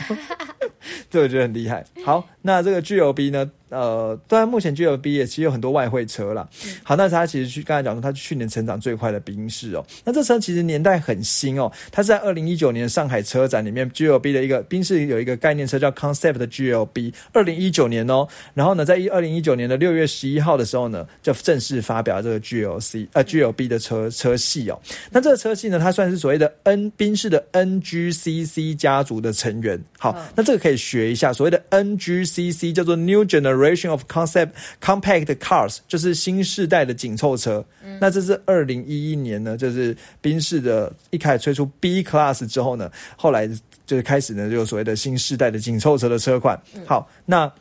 Speaker 2: 这我觉得很厉害。好，那这个 G O B 呢？呃，当然目前 G L B 也其实有很多外汇车啦。好，那它其实去刚才讲说，它是去年成长最快的宾士哦。那这车其实年代很新哦，它是在二零一九年上海车展里面 G L B 的一个宾士有一个概念车叫 Concept 的 G L B，二零一九年哦。然后呢，在一二零一九年的六月十一号的时候呢，就正式发表这个 G L C 呃 G L B 的车车系哦。那这个车系呢，它算是所谓的 N 宾士的 NGCC 家族的成员。好，
Speaker 1: 嗯
Speaker 2: 那这个可以学一下，所谓的 NGCC 叫做 New Generation of Concept Compact Cars，就是新世代的紧凑车。那这是二零一一年呢，就是宾士的一开始推出 B Class 之后呢，后来就是开始呢，就有所谓的新世代的紧凑车的车款。好，那。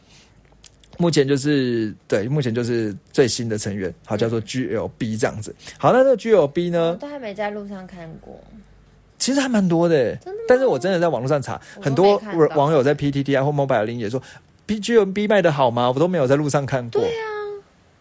Speaker 2: 目前就是对，目前就是最新的成员，好叫做 GLB 这样子。好，那这个 GLB 呢，
Speaker 1: 都还没在路上看过。
Speaker 2: 其实还蛮多的耶，但是我真的在网络上查，很多网友在 PTT 啊或 Mobile 零也说 B G M B 卖的好吗？我都没有在路上看过。对啊，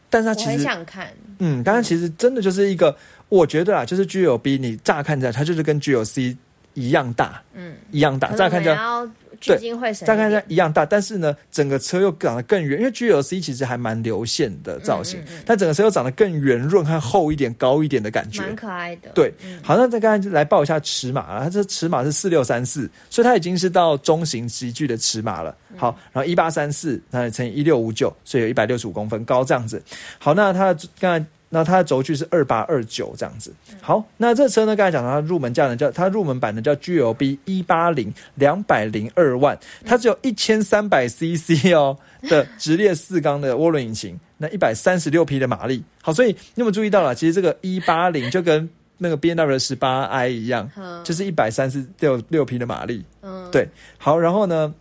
Speaker 2: 但是它其实，
Speaker 1: 想看，
Speaker 2: 嗯，但是其实真的就是一个，我觉得啊，就是 G L B，你乍看起来它就是跟 G L C 一样大，
Speaker 1: 嗯，
Speaker 2: 一样大，乍看起来
Speaker 1: 我们要聚精会神一
Speaker 2: 样大，但是呢，整个车又长得更圆，因为 GLC 其实还蛮流线的造型，
Speaker 1: 嗯嗯嗯
Speaker 2: 但整个车又长得更圆润和厚一点、高一点的感觉。
Speaker 1: 蛮可爱的。
Speaker 2: 对
Speaker 1: 嗯，
Speaker 2: 好，那再刚才就来报一下尺码啊。它这尺码是四六三四，所以它已经是到中型级距的尺码了。
Speaker 1: 嗯
Speaker 2: 好，然后一八三四，那乘以一六五九，所以有一百六十五公分高这样子。好，那它刚才。那它的轴距是二八二九这样子。好，那这车呢？刚才讲到它入门价呢，叫它入门版呢叫 GLB 一八零两百零二万，它只有一千三百 CC 哦的直列四缸的涡轮引擎，那一百三十六匹的马力。好，所以你有没有注意到了？其实这个一八零就跟那个 B N W 的十八 i 一样，
Speaker 1: 嗯
Speaker 2: 就是一百三十六六匹的马力。
Speaker 1: 嗯，
Speaker 2: 对，好，然后呢，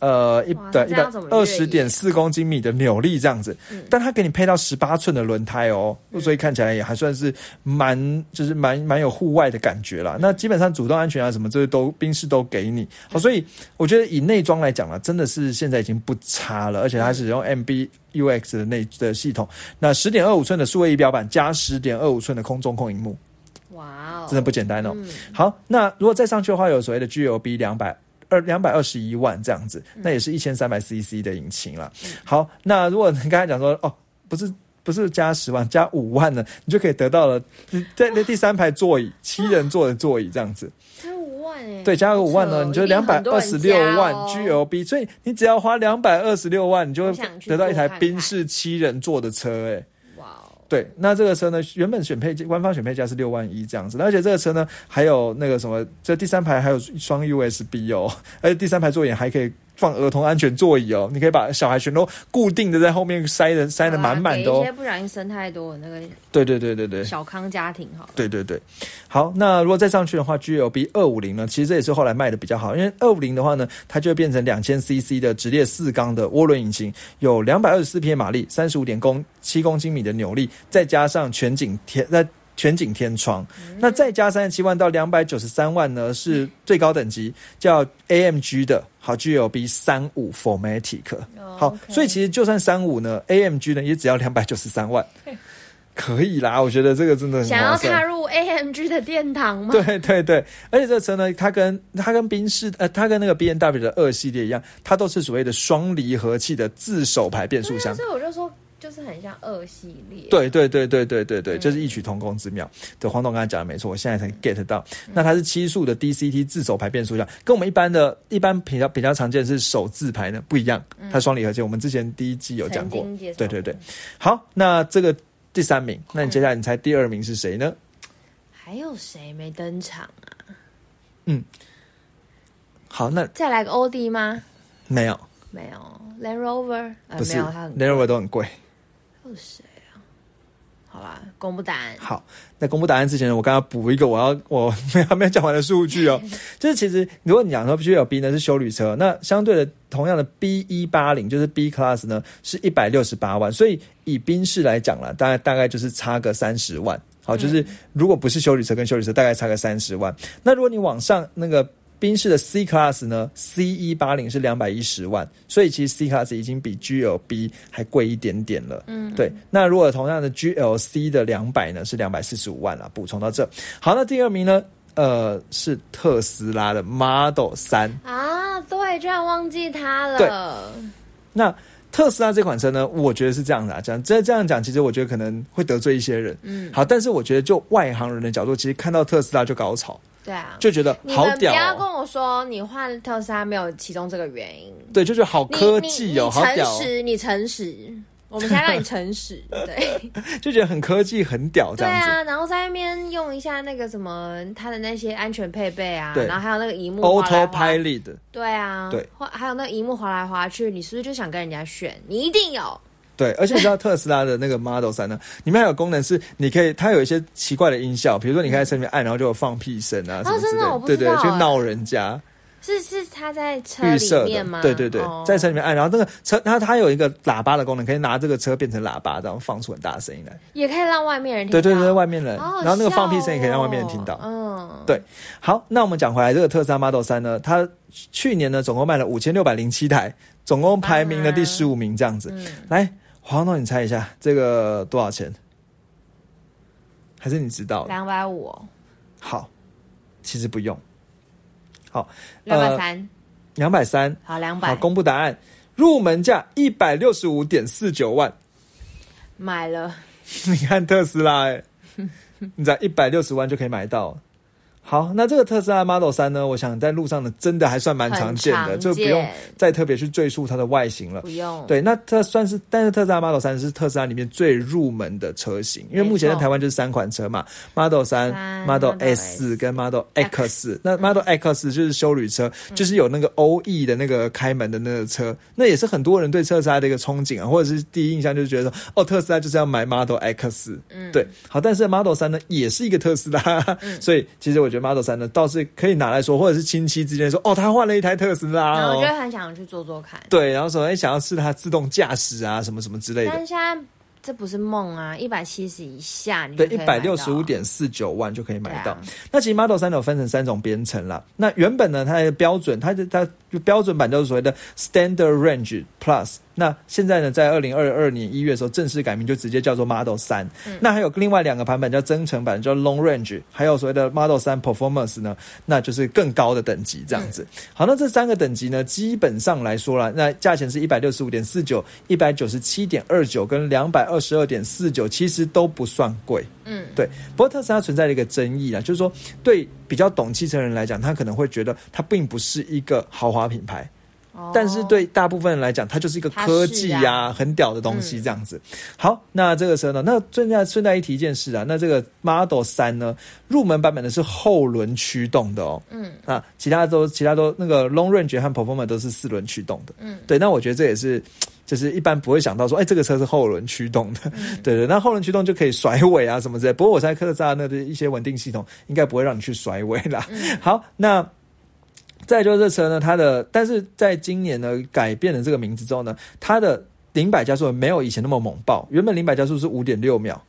Speaker 2: 呃，一
Speaker 1: 哇
Speaker 2: 对一百二十点四公斤米的扭力这样子，
Speaker 1: 嗯。
Speaker 2: 但它给你配到十八寸的轮胎哦，所以看起来也还算是蛮就是蛮蛮有户外的感觉啦。那基本上主动安全啊什么这些都宾士都给你，好，所以我觉得以内装来讲呢，真的是现在已经不差了，而且它是用 MB UX 的内的系统，那十点二五寸的数位仪表板加十点二五寸的空中控荧幕，
Speaker 1: 哇哦，
Speaker 2: 真的不简单哦。
Speaker 1: 嗯。
Speaker 2: 好，那如果再上去的话，有所谓的 GLB 两百二两百二十一万这样子，
Speaker 1: 嗯
Speaker 2: 那也是一千三百 CC 的引擎了。好，那如果你刚才讲说哦，不是。不是加十万，加五万呢，你就可以得到了在那第三排座椅，七人座的座椅这样子。
Speaker 1: 加五万哎，
Speaker 2: 对，加个五万呢，你就两百二十六万 GLB，所以你只要花两百二十六万，你就会得到一台宾士七人座的车、哎。对，那这个车呢，原本选配官方选配价是六万一这样子，而且这个车呢还有那个什么，这第三排还有双 USB 哦，而且第三排座椅还可以放儿童安全座椅哦，你可以把小孩全都固定的在后面塞的塞的满满的哦
Speaker 1: 给一些。不小心生太多的那个
Speaker 2: 对对对对对。
Speaker 1: 小康家庭哈，
Speaker 2: 对对对，好，那如果再上去的话，GLB 二五零呢，其实这也是后来卖的比较好，因为二五零的话呢，它就会变成两千 CC 的直列四缸的涡轮引擎，有两百二十四匹马力，三十五点公七公斤米的扭力，再加上全景天那。全景天窗，那再加三十七万到两百九十三万呢，是最高等级，叫 AMG 的，好 GLB 三五 Formatic，
Speaker 1: 哦
Speaker 2: 好所以其实就算三五呢，AMG 呢也只要两百九十三万，可以啦，我觉得这个真的很
Speaker 1: 想要踏入 AMG 的殿堂吗？
Speaker 2: 对对对，而且这个车呢，它跟它跟宾士呃，它跟那个 B N W 的二系列一样，它都是所谓的双离合器的自手排变速箱。
Speaker 1: 所以我就说，就是很像二系列。
Speaker 2: 对对对对对对对，
Speaker 1: 嗯
Speaker 2: 就是异曲同工之妙。对，黄董刚才讲的没错，我现在才 get 到。
Speaker 1: 嗯
Speaker 2: 那它是七速的 D C T 自手排变速箱，跟我们一般的一般比较比较常见的是手自排呢不一样，它是双离合器。我们之前第一季有讲过。对对对，好，那这个第三名，那你接下来你猜第二名是谁呢？
Speaker 1: 还有谁没登场啊？
Speaker 2: 嗯好，那
Speaker 1: 再来个欧迪吗？
Speaker 2: 没有，
Speaker 1: 没有，Land Rover，呃，
Speaker 2: 不是
Speaker 1: 没有，它很
Speaker 2: l a n d Rover 都很贵。
Speaker 1: 谁啊？好啦，公布答案。
Speaker 2: 好，那公布答案之前呢，我刚刚补一个我要 我没还没有讲完的数据哦，就是其实如果你讲说 GLB 呢是修旅车，那相对的同样的 B 一八零就是 B Class 呢是一百六十八万，所以以宾士来讲了，大概大概就是差个三十万。好，就是如果不是修理车跟修理车，大概差个三十万。那如果你往上那个。宾士的 C Class 呢，C 一八零是两百一十万，所以其实 C Class 已经比 GLB 还贵一点点了。嗯，对。那如果同样的 GLC 的两百呢，是两百四十五万了。补充到这。好，那第二名呢，呃，是特斯拉的 Model 三
Speaker 1: 啊，对，居然忘记它了。
Speaker 2: 那特斯拉这款车呢，我觉得是这样的，讲这这样讲，其实我觉得可能会得罪一些人。嗯，好，但是我觉得就外行人的角度，其实看到特斯拉就高潮。
Speaker 1: 对啊，
Speaker 2: 就觉得好屌。
Speaker 1: 不要跟我说你换特斯拉没有其中这个原因。
Speaker 2: 对，就觉得好科技哦，好
Speaker 1: 屌。诚实，你诚实，我们现在让你诚实。对，
Speaker 2: 就觉得很科技，很屌这样
Speaker 1: 子。对啊，然后在那边用一下那个什么，它的那些安全配备啊，
Speaker 2: 对，
Speaker 1: 然后还有那个荧幕
Speaker 2: Auto Pilot。
Speaker 1: 对啊，
Speaker 2: 对，
Speaker 1: 还有那个荧幕滑来滑去，你是不是就想跟人家炫？你一定有。
Speaker 2: 对，而且你知道特斯拉的那个 Model 三呢，里面还有功能是你可以，它有一些奇怪的音效，比如说你可以在车里面按，然后就有放屁声啊什么之类的，对对，去闹人家。
Speaker 1: 是是，它在车里面吗？
Speaker 2: 对对对，在车里面按，然后那个车它它有一个喇叭的功能，可以拿这个车变成喇叭，然后放出很大的声音来，
Speaker 1: 也可以让外面人听。
Speaker 2: 对对对，外面人，然后那个放屁声也可以让外面人听到。嗯，对。好，那我们讲回来，这个特斯拉 Model 三呢，它去年呢总共卖了五千六百零七台，总共排名了第十五名，这样子。来。黄总，你猜一下这个多少钱？还是你知道？
Speaker 1: 两百五。
Speaker 2: 好，其实不用。好，
Speaker 1: 两百三。
Speaker 2: 两百三。
Speaker 1: 好，两百。
Speaker 2: 好，公布答案。入门价一百六十五点四九万。
Speaker 1: 买了。
Speaker 2: 你看特斯拉，哎，你在一百六十万就可以买到。好，那这个特斯拉 Model 三呢？我想在路上呢，真的还算蛮常见的，就不用再特别去赘述它的外形了。
Speaker 1: 不用。
Speaker 2: 对，那它算是，但是特斯拉 Model 三是特斯拉里面最入门的车型，因为目前在台湾就是三款车嘛，Model 三、Model S 跟 Model X。那 Model X 就是修旅车，就是有那个 OE 的那个开门的那个车，那也是很多人对特斯拉的一个憧憬啊，或者是第一印象就是觉得说，哦，特斯拉就是要买 Model X。嗯，对。好，但是 Model 三呢，也是一个特斯拉，所以其实我觉得。Model 三呢，倒是可以拿来说，或者是亲戚之间说，哦，他换了一台特斯拉，
Speaker 1: 我觉得很想去做做看。
Speaker 2: 对，然后说，哎，想要试它自动驾驶啊，什么什么之类的。
Speaker 1: 但现在这不是梦啊，一百七十以下，你
Speaker 2: 对一百六十五点四九万就可以买到。那其实 Model 三有分成三种编程啦。那原本呢，它的标准，它的它标准版就是所谓的 Standard Range Plus。那现在呢，在二零二二年一月的时候正式改名，就直接叫做 Model 三。那还有另外两个版本叫增程版，叫 Long Range，还有所谓的 Model 三 Performance 呢，那就是更高的等级这样子。好，那这三个等级呢，基本上来说了，那价钱是一百六十五点四九、一百九十七点二九跟两百二十二点四九，其实都不算贵。嗯，对。不过特斯拉存在的一个争议啊，就是说对比较懂汽车人来讲，他可能会觉得它并不是一个豪华品牌。但是对大部分人来讲，它就是一个科技呀，很屌的东西这样子。好，那这个车呢？那顺带顺带一提一件事啊，那这个 Model 三呢，入门版本的是后轮驱动的哦。嗯，啊，其他都其他都那个 Long Range 和 Performance 都是四轮驱动的。嗯，对。那我觉得这也是，就是一般不会想到说，哎，这个车是后轮驱动的。对对，那后轮驱动就可以甩尾啊什么之类。不过我在特斯拉那的一些稳定系统，应该不会让你去甩尾啦。好，那。再就是这车呢，它的但是在今年呢改变了这个名字之后呢，它的零百加速没有以前那么猛爆，原本零百加速是五点六秒，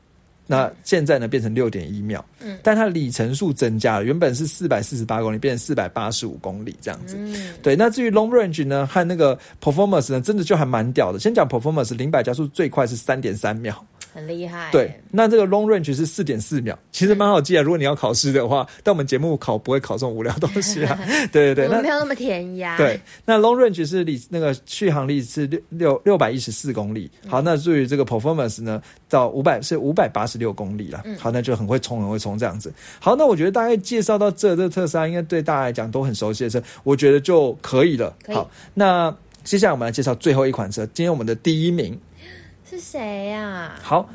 Speaker 2: 那现在呢变成六点一秒，嗯，但它里程数增加了，原本是四百四十八公里变成四百八十五公里这样子，嗯，对。那至于 long range 呢和那个 performance 呢，真的就还蛮屌的。先讲 performance，零百加速最快是三点三秒。
Speaker 1: 很厉害，
Speaker 2: 对。那这个 long range 是四点四秒，其实蛮好记啊。如果你要考试的话，但我们节目考不会考这种无聊东西啊。对对对，
Speaker 1: 那没有那么便宜啊。
Speaker 2: 对，那 long range 是里那个续航力是六六六百一十四公里。好，那至于这个 performance 呢，到五百是五百八十六公里了。好，那就很会冲，很会冲这样子。好，那我觉得大概介绍到这，这特斯拉应该对大家来讲都很熟悉的车，我觉得就可以了。好，那接下来我们来介绍最后一款车，今天我们的第一名。
Speaker 1: 是谁呀？
Speaker 2: 好，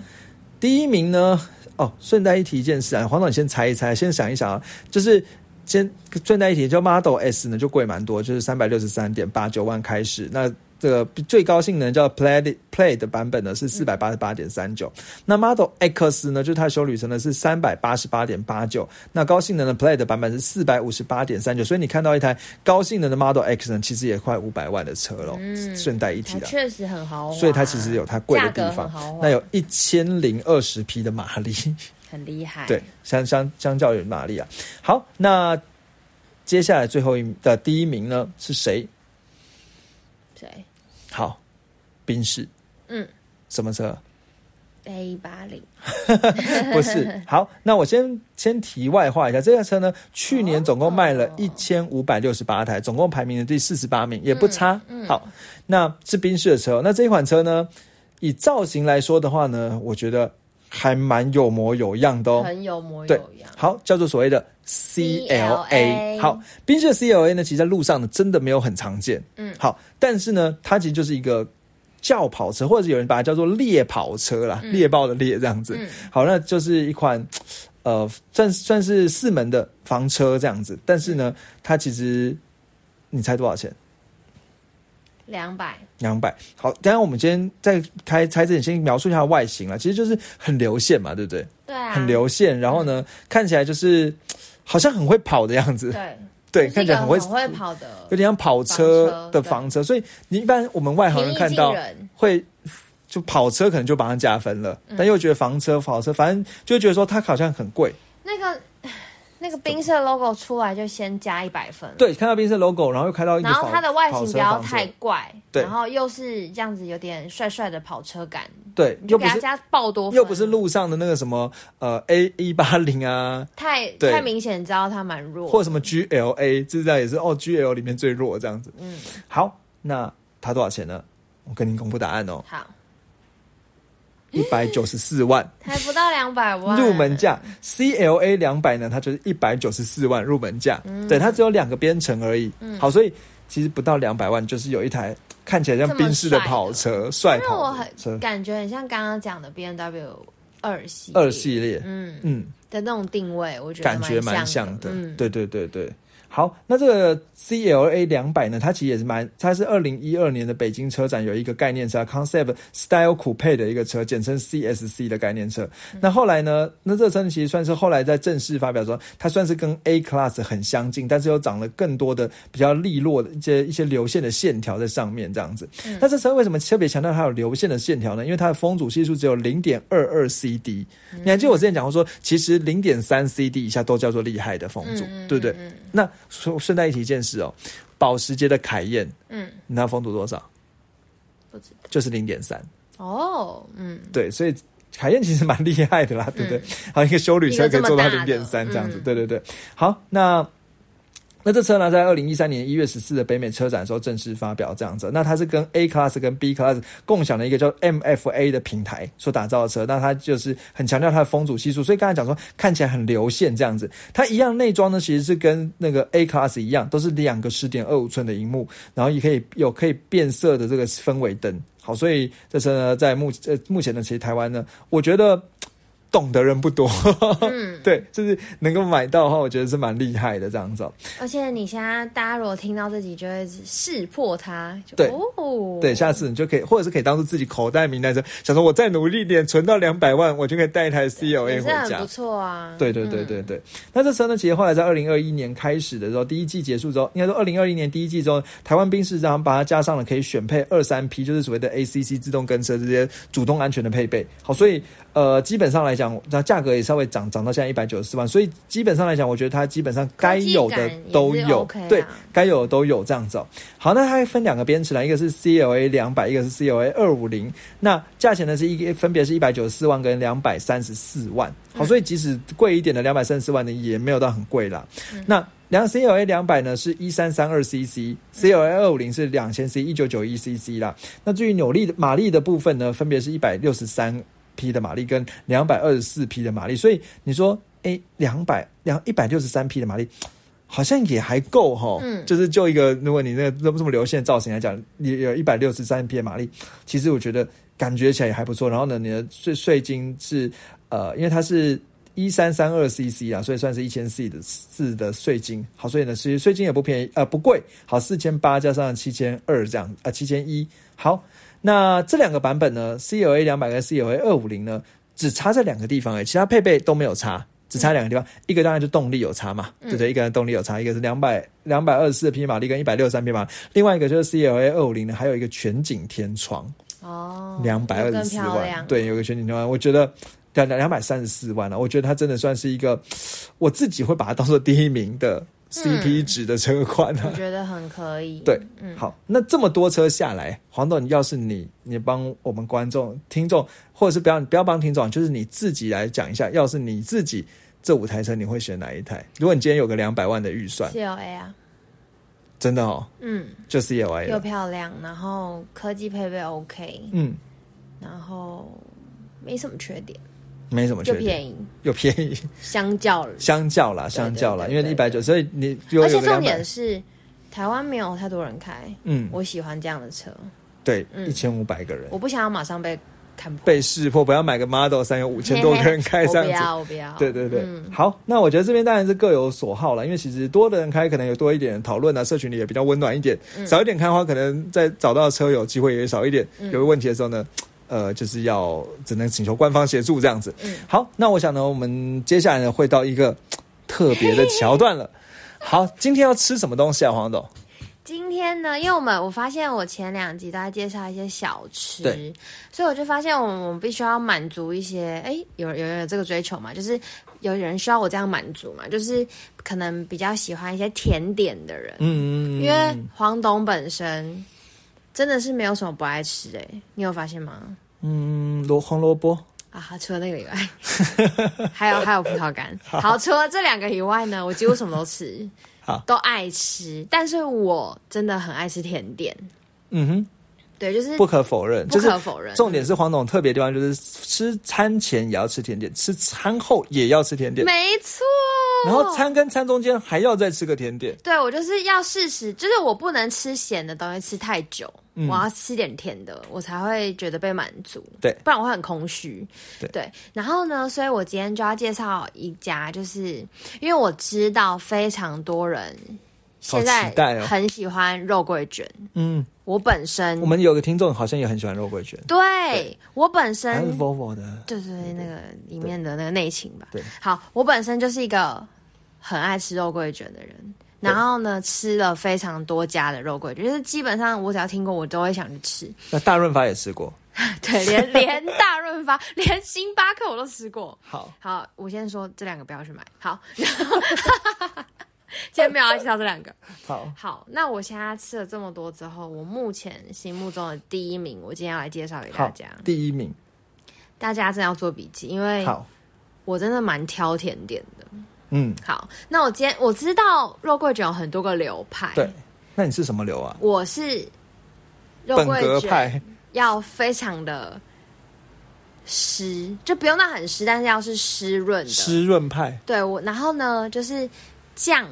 Speaker 2: 第一名呢？哦，顺带一提一件事啊，黄总，你先猜一猜，先想一想啊，就是先顺带一提，就 Model S 呢就贵蛮多，就是三百六十三点八九万开始，那这个最高性能叫 Play Play 的版本呢是四百八十八点三九，那 Model X 呢，就是它的修旅程呢是三百八十八点八九，那高性能的 Play 的版本是四百五十八点三九，所以你看到一台高性能的 Model X 呢，其实也快五百万的车了，顺带一提的，
Speaker 1: 确实很豪华，
Speaker 2: 所以它其实有它贵的地方，那有一千零二十匹的马力，
Speaker 1: 很厉害，
Speaker 2: 对，相相相较于马力啊，好，那接下来最后一的第一名呢是谁？
Speaker 1: 谁？
Speaker 2: 好，宾士。
Speaker 1: 嗯，
Speaker 2: 什么车
Speaker 1: ？A 八零。
Speaker 2: 不是。好，那我先先题外话一下，这辆车呢，去年总共卖了一千五百六十八台，总共排名的第四十八名，也不差。好，那是宾士的车。那这一款车呢，以造型来说的话呢，我觉得还蛮有模有样的哦，
Speaker 1: 很有模有样。
Speaker 2: 好，叫做所谓的。CLA 好，宾士的 CLA 呢，其实在路上呢，真的没有很常见。嗯，好，但是呢，它其实就是一个轿跑车，或者有人把它叫做猎跑车啦，猎豹的猎这样子。好，那就是一款呃，算算是四门的房车这样子。但是呢，它其实你猜多少钱？
Speaker 1: 两百。
Speaker 2: 两百。好，等下我们今天在开猜之前，先描述一下外形了。其实就是很流线嘛，对不对？
Speaker 1: 对啊，
Speaker 2: 很流线。然后呢，看起来就是。好像很会跑的样子，
Speaker 1: 对
Speaker 2: 对，看起来
Speaker 1: 很
Speaker 2: 会
Speaker 1: 会跑的，
Speaker 2: 有点像跑车的房车，所以你一般我们外行人看到会就跑车可能就把它加分了，但又觉得房车、跑车，反正就觉得说它好像很贵。
Speaker 1: 那个。那个冰色 logo 出来就先加一百分。
Speaker 2: 对，看到冰色 logo，然后又开到一，
Speaker 1: 然后它的外形不要太怪，对然后又是这样子有点帅帅的跑车感。
Speaker 2: 对，
Speaker 1: 又给它加爆多，
Speaker 2: 又不是路上的那个什么呃 A 一八零啊，
Speaker 1: 太太明显，知道它蛮弱。
Speaker 2: 或者什么 GLA，这样也是哦，GL 里面最弱这样子。嗯，好，那它多少钱呢？我跟您公布答案哦。
Speaker 1: 好。
Speaker 2: 一百九十四万，
Speaker 1: 还不到两百万。
Speaker 2: 入门价 CLA 两百呢，它就是一百九十四万入门价。对，它只有两个编程而已。嗯。好，所以其实不到两百万，就是有一台看起来像宾士的跑车，帅跑车，
Speaker 1: 感觉很像刚刚讲的 B N W 二系
Speaker 2: 二系列，
Speaker 1: 嗯。嗯。的那种定位，我觉得
Speaker 2: 感觉蛮像的。对对对对。好，那这个 CLA 两百呢？它其实也是蛮，它是二零一二年的北京车展有一个概念车，Concept Style Coupe 的一个车，简称 CSC 的概念车。那后来呢？那这个车其实算是后来在正式发表说，它算是跟 A Class 很相近，但是又长了更多的比较利落的一些一些流线的线条在上面，这样子。那这车为什么特别强调它有流线的线条呢？因为它的风阻系数只有零点二二 CD。你还记得我之前讲过说，其实零点三 CD 以下都叫做厉害的风阻，对不对？那顺顺带一提一件事哦，保时捷的凯宴，嗯，你知道风度多少？
Speaker 1: 不知道，
Speaker 2: 就是零点三。
Speaker 1: 哦，嗯，
Speaker 2: 对，所以凯宴其实蛮厉害的啦，对不对？好，一个修旅车可以做到零点三这样子，对对对。好，那。那这车呢，在二零一三年一月十四的北美车展的时候正式发表，这样子。那它是跟 A Class 跟 B Class 共享的一个叫 MFA 的平台所打造的车，那它就是很强调它的风阻系数，所以刚才讲说看起来很流线这样子。它一样内装呢，其实是跟那个 A Class 一样，都是两个十点二五寸的荧幕，然后也可以有可以变色的这个氛围灯。好，所以这车呢，在目呃目前呢，其实台湾呢，我觉得。懂的人不多，嗯，对，就是能够买到的话，我觉得是蛮厉害的这样子。
Speaker 1: 而且你现在大家如果听到自己，就会识破它，
Speaker 2: 对，对，下次你就可以，或者是可以当做自己口袋名单，说想说我再努力点，存到两百万，我就可以带一台 CLA 回家，
Speaker 1: 不错啊。
Speaker 2: 对对对对对。那这车呢，其实后来在二零二一年开始的时候，第一季结束之后，应该说二零二一年第一季之后，台湾兵士然后把它加上了可以选配二三 P，就是所谓的 ACC 自动跟车这些主动安全的配备。好，所以呃，基本上来讲。那价格也稍微涨涨到现在一百九十四万，所以基本上来讲，我觉得它基本上该有的都有，对，该有的都有这样子。好，那它分两个编尺啦，一个是 CLA 两百，一个是 CLA 二五零。那价钱呢是一个分别是一百九十四万跟两百三十四万。好，所以即使贵一点的两百三十四万呢，也没有到很贵啦。那两 CLA 两百呢是一三三二 CC，CLA 二五零是两千 C 一九九一 CC 啦。那至于扭力的马力的部分呢，分别是一百六十三。匹的马力跟两百二十四匹的马力，所以你说，哎，两百两一百六十三匹的马力，好像也还够哈。嗯，就是就一个，如果你那个这么流线造型来讲，你有一百六十三匹的马力，其实我觉得感觉起来也还不错。然后呢，你的税税金是呃，因为它是一三三二 CC 啊，所以算是一千四的四的税金。好，所以呢，其实税金也不便宜，呃，不贵。好，四千八加上七千二这样，啊，七千一。好，那这两个版本呢，CLA 两百跟 CLA 二五零呢，只差这两个地方哎，其他配备都没有差，只差两个地方。一个当然就动力有差嘛，对不对？一个人动力有差，一个是两百两百二十四匹马力跟一百六十三匹马力，另外一个就是 CLA 二五零呢，还有一个全景天窗
Speaker 1: 哦，
Speaker 2: 两百二十四万，对，有个全景天窗，我觉得。两两百三十四万了，我觉得它真的算是一个，我自己会把它当做第一名的 CP 值的车款
Speaker 1: 我觉得很可以。
Speaker 2: 对，嗯，好，那这么多车下来，黄董，要是你，你帮我们观众、听众，或者是不要不要帮听众，就是你自己来讲一下，要是你自己这五台车，你会选哪一台？如果你今天有个两百万的预算
Speaker 1: ，CLA 啊，
Speaker 2: 真的哦，
Speaker 1: 嗯，
Speaker 2: 就 CLA
Speaker 1: 又漂亮，然后科技配备 OK，
Speaker 2: 嗯，
Speaker 1: 然后没什么缺点。
Speaker 2: 没什么，
Speaker 1: 又便宜，
Speaker 2: 又便宜，
Speaker 1: 相较
Speaker 2: 相较啦，相较啦，因为一百九，所以你而
Speaker 1: 且重点是台湾没有太多人开，
Speaker 2: 嗯，
Speaker 1: 我喜欢这样的车，
Speaker 2: 对，一千五百个人，
Speaker 1: 我不想要马上被看破，
Speaker 2: 被识破，不要买个 Model 三有五千多个人开，这样子，
Speaker 1: 不要，不要，
Speaker 2: 对对对，好，那我觉得这边当然是各有所好了，因为其实多的人开可能有多一点讨论啊，社群里也比较温暖一点，少一点开的话，可能在找到车友机会也少一点，有个问题的时候呢。呃，就是要只能请求官方协助这样子。嗯，好，那我想呢，我们接下来呢会到一个特别的桥段了。好，今天要吃什么东西啊，黄董？
Speaker 1: 今天呢，因为我们我发现我前两集都在介绍一些小吃，所以我就发现我们我们必须要满足一些，哎，有有人有这个追求嘛？就是有人需要我这样满足嘛？就是可能比较喜欢一些甜点的人，
Speaker 2: 嗯嗯，
Speaker 1: 因为黄董本身。真的是没有什么不爱吃哎，你有发现吗？
Speaker 2: 嗯，萝红萝卜
Speaker 1: 啊，除了那个以外，还有还有葡萄干。好，除了这两个以外呢，我几乎什么都吃，
Speaker 2: 好，
Speaker 1: 都爱吃。但是我真的很爱吃甜点。
Speaker 2: 嗯哼。
Speaker 1: 对，就是
Speaker 2: 不可否认，不
Speaker 1: 可否认。
Speaker 2: 重点是黄总特别地方就是吃餐前也要吃甜点，吃餐后也要吃甜点，
Speaker 1: 没错。
Speaker 2: 然后餐跟餐中间还要再吃个甜点。
Speaker 1: 对我就是要适时，就是我不能吃咸的东西吃太久，我要吃点甜的，我才会觉得被满足。
Speaker 2: 对，
Speaker 1: 不然我会很空虚。对，然后呢，所以我今天就要介绍一家，就是因为我知道非常多人。现在很喜欢肉桂卷，
Speaker 2: 嗯，
Speaker 1: 我本身
Speaker 2: 我们有个听众好像也很喜欢肉桂卷，
Speaker 1: 对我本身
Speaker 2: 是 Volvo 的，
Speaker 1: 就是那个里面的那个内情吧。
Speaker 2: 对，
Speaker 1: 好，我本身就是一个很爱吃肉桂卷的人，然后呢，吃了非常多家的肉桂卷，就是基本上我只要听过，我都会想去吃。
Speaker 2: 那大润发也吃过，
Speaker 1: 对，连连大润发，连星巴克我都吃过。
Speaker 2: 好，
Speaker 1: 好，我先说这两个不要去买。好。今天没有要介绍这两个。
Speaker 2: 好，
Speaker 1: 好，那我现在吃了这么多之后，我目前心目中的第一名，我今天要来介绍给大家。
Speaker 2: 第一名，
Speaker 1: 大家真要做笔记，因为
Speaker 2: 好，
Speaker 1: 我真的蛮挑甜点的。
Speaker 2: 嗯，
Speaker 1: 好，那我今天我知道肉桂卷有很多个流派。
Speaker 2: 对，那你是什么流啊？
Speaker 1: 我是肉桂卷，要非常的湿，就不用到很湿，但是要是湿润的
Speaker 2: 湿润派。
Speaker 1: 对我，然后呢，就是。酱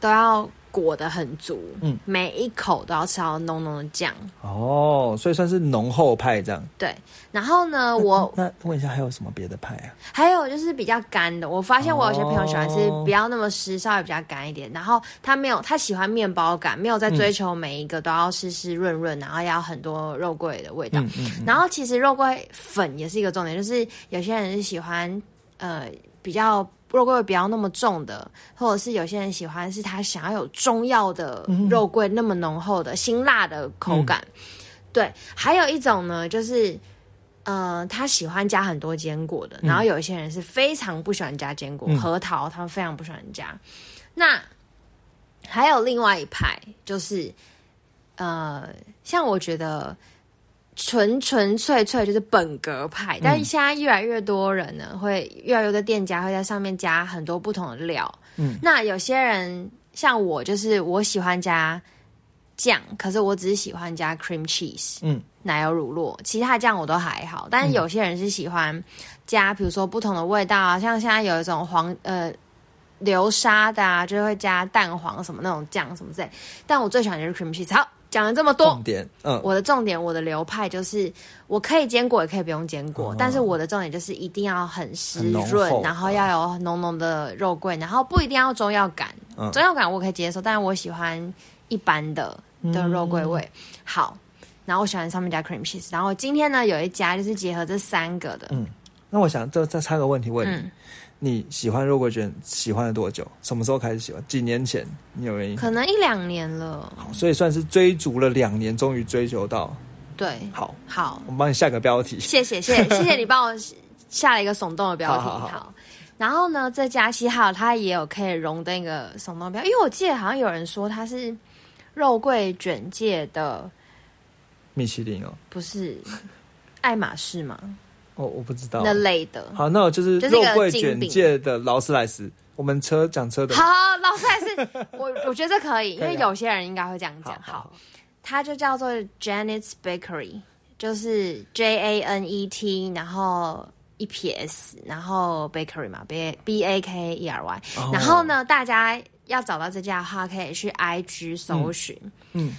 Speaker 1: 都要裹得很足，
Speaker 2: 嗯，
Speaker 1: 每一口都要吃到浓浓的酱。
Speaker 2: 哦，所以算是浓厚派这样。
Speaker 1: 对，然后呢，我
Speaker 2: 那问一下，还有什么别的派啊？
Speaker 1: 还有就是比较干的，我发现我有些朋友喜欢吃不要那么湿，稍微比较干一点。然后他没有，他喜欢面包感，没有在追求每一个都要湿湿润润，然后要很多肉桂的味道。然后其实肉桂粉也是一个重点，就是有些人是喜欢呃比较。肉桂不要那么重的，或者是有些人喜欢是他想要有中药的肉桂那么浓厚的辛辣的口感。对，还有一种呢，就是呃，他喜欢加很多坚果的，然后有一些人是非常不喜欢加坚果，核桃他们非常不喜欢加。那还有另外一派，就是呃，像我觉得。纯纯粹粹就是本格派，但是现在越来越多人呢，会越来越多店家会在上面加很多不同的料。
Speaker 2: 嗯，
Speaker 1: 那有些人像我，就是我喜欢加酱，可是我只是喜欢加 cream cheese，
Speaker 2: 嗯，
Speaker 1: 奶油乳酪，其他酱我都还好。但是有些人是喜欢加，比如说不同的味道啊，像现在有一种黄呃流沙的啊，就会加蛋黄什么那种酱什么之类。但我最喜欢就是 cream cheese。好。讲了这么多
Speaker 2: 重，点，嗯，
Speaker 1: 我的重点，我的流派就是我可以坚果，也可以不用坚果，
Speaker 2: 哦。
Speaker 1: 但是我的重点就是一定要很湿润，然后要有浓浓的肉桂，然后不一定要中药感，
Speaker 2: 嗯。
Speaker 1: 中药感我可以接受，但是我喜欢一般的的肉桂味。
Speaker 2: 嗯
Speaker 1: 好，然后我喜欢上面加 cream cheese，然后今天呢有一家就是结合这三个的，
Speaker 2: 嗯。那我想再再插个问题问你，
Speaker 1: 嗯
Speaker 2: 你喜欢肉桂卷喜欢了多久？什么时候开始喜欢？几年前你有原因？
Speaker 1: 可能一两年了，
Speaker 2: 所以算是追逐了两年，终于追求到。
Speaker 1: 对，
Speaker 2: 好，
Speaker 1: 好，
Speaker 2: 我们帮你下个标题。
Speaker 1: 谢谢谢谢 谢谢你帮我下了一个耸动的标题，
Speaker 2: 好好好
Speaker 1: 然后呢，这家西号它也有可以荣登一个耸动标，因为我记得好像有人说它是肉桂卷界的，
Speaker 2: 米其林哦，
Speaker 1: 不是爱马仕吗？
Speaker 2: 哦，我不知道。
Speaker 1: 那类的。
Speaker 2: 好，那我就是肉桂卷界的劳斯莱斯。我们车讲车的，
Speaker 1: 好，劳斯莱斯我，我觉得这可以，因为有些人应该会这样讲。
Speaker 2: 好
Speaker 1: 好，它就叫做 Janet's Bakery，就是 J A N E T，然后一撇 S，然后 Bakery 嘛，B B A K E R Y。
Speaker 2: 哦
Speaker 1: 然后呢，大家要找到这家的话，可以去 I G 搜寻。
Speaker 2: 嗯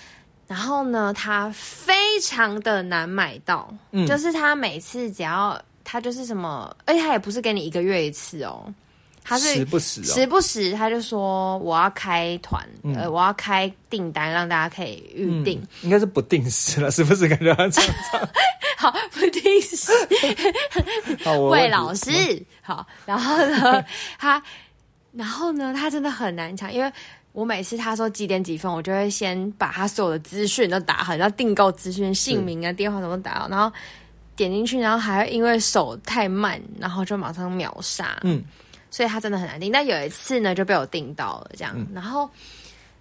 Speaker 1: 然后呢，它非常的难买到，
Speaker 2: 嗯。
Speaker 1: 就是它每次只要它就是什么，而且它也不是给你一个月一次哦，它是
Speaker 2: 时不时
Speaker 1: 时
Speaker 2: 哦，
Speaker 1: 不时他就说我要开团，
Speaker 2: 嗯。
Speaker 1: 呃，我要开订单，让大家可以预定。
Speaker 2: 应该是不定时了，时不时感觉他这样
Speaker 1: 好，不定时。魏老师，好，然后呢，他，然后呢，他真的很难抢，因为我每次他说几点几分，我就会先把他所有的资讯都打好，要订购资讯、姓名啊、电话什么打好，然后点进去，然后还会因为手太慢，然后就马上秒杀。
Speaker 2: 嗯，
Speaker 1: 所以他真的很难订。但有一次呢，就被我订到了，这样，
Speaker 2: 嗯
Speaker 1: 然后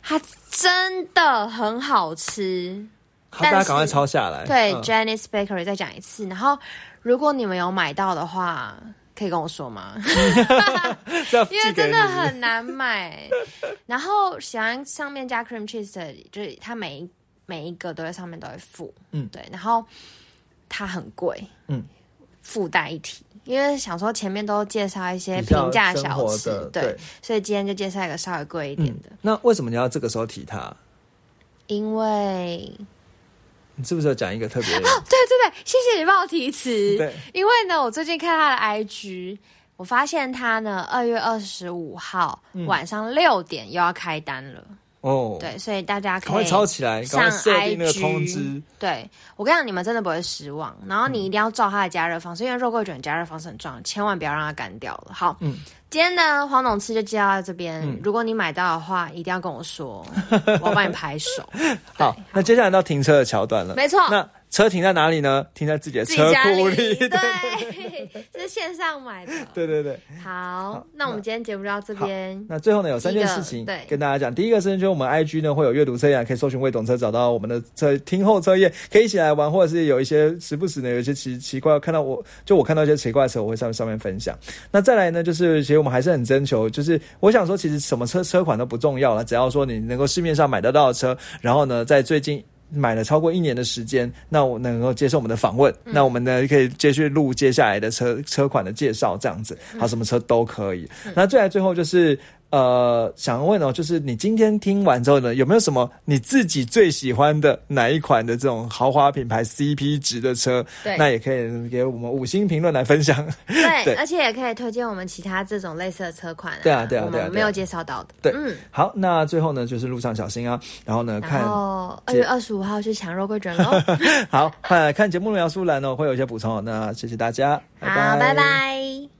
Speaker 1: 它真的很好吃。
Speaker 2: 好，大家赶快抄下来。
Speaker 1: 对、
Speaker 2: 嗯
Speaker 1: j a n i c e Bakery 再讲一次。然后，如果你们有买到的话，可以跟我说吗？因为真的很难买。然后喜欢上面加 cream cheese 的，就是它每一每一个都在上面都会附，
Speaker 2: 嗯
Speaker 1: 对。然后它很贵，
Speaker 2: 嗯，
Speaker 1: 附带一提。因为想说前面都介绍一些平价小吃
Speaker 2: 的，
Speaker 1: 对，所以今天就介绍一个稍微贵一点的，
Speaker 2: 那为什么你要这个时候提它？
Speaker 1: 因为
Speaker 2: 你是不是有讲一个特别？
Speaker 1: 对对对，谢谢你帮我提词。
Speaker 2: 对，
Speaker 1: 因为呢，我最近看他的 IG，我发现他呢二月二十五号、晚上六点又要开单了。
Speaker 2: 哦，，
Speaker 1: 对，所以大家可以
Speaker 2: 抄起来，赶
Speaker 1: 上
Speaker 2: 快设定那个
Speaker 1: IG
Speaker 2: 通知。
Speaker 1: 对我跟你讲，你们真的不会失望。然后你一定要照他的加热方式，因为肉桂卷加热方式很重要，千万不要让它干掉了。好，
Speaker 2: 嗯
Speaker 1: 今天呢黄董吃就介绍到这边。
Speaker 2: 嗯
Speaker 1: 如果你买到的话，一定要跟我说，我要帮你拍手。
Speaker 2: 好，那接下来到停车的桥段了。
Speaker 1: 没错
Speaker 2: 那车停在哪里呢？停在自己的车库里。
Speaker 1: 对，这 是线上买的。
Speaker 2: 对对对。
Speaker 1: 好，那我们今天节目就到这边。
Speaker 2: 那最后呢，有三件事情
Speaker 1: 对
Speaker 2: 跟大家讲。第一个是，就是我们 IG 呢会有阅读测验，可以搜寻“未懂车”，找到我们的车听后测验，可以一起来玩，或者是有一些时不时呢有一些奇奇怪，看到我就我看到一些奇怪的车，我会上上面分享。那再来呢，就是其实我们还是很征求，就是我想说，其实什么车车款都不重要了，只要说你能够市面上买得到的车，然后呢，在最近。买了超过一年的时间，那我能够接受我们的访问，那我们呢可以继续录接下来的车车款的介绍，这样子，好，什么车都可以。那最来最后就是呃，想问哦，就是你今天听完之后呢，有没有什么你自己最喜欢的哪一款的这种豪华品牌 CP 值的车？
Speaker 1: 对
Speaker 2: 那也可以给我们五星评论来分享。
Speaker 1: 对，
Speaker 2: 对
Speaker 1: 而且也可以推荐我们其他这种类似的车款、啊。
Speaker 2: 对啊对啊对
Speaker 1: 没有介绍到的。
Speaker 2: 对
Speaker 1: 嗯，
Speaker 2: 好，那最后呢，就是路上小心啊，然后呢，看
Speaker 1: 二月二十五号去抢肉桂卷喽。
Speaker 2: 好，呃，看节目的描述栏呢会有一些补充哦。那谢谢大家，拜
Speaker 1: 好，拜拜。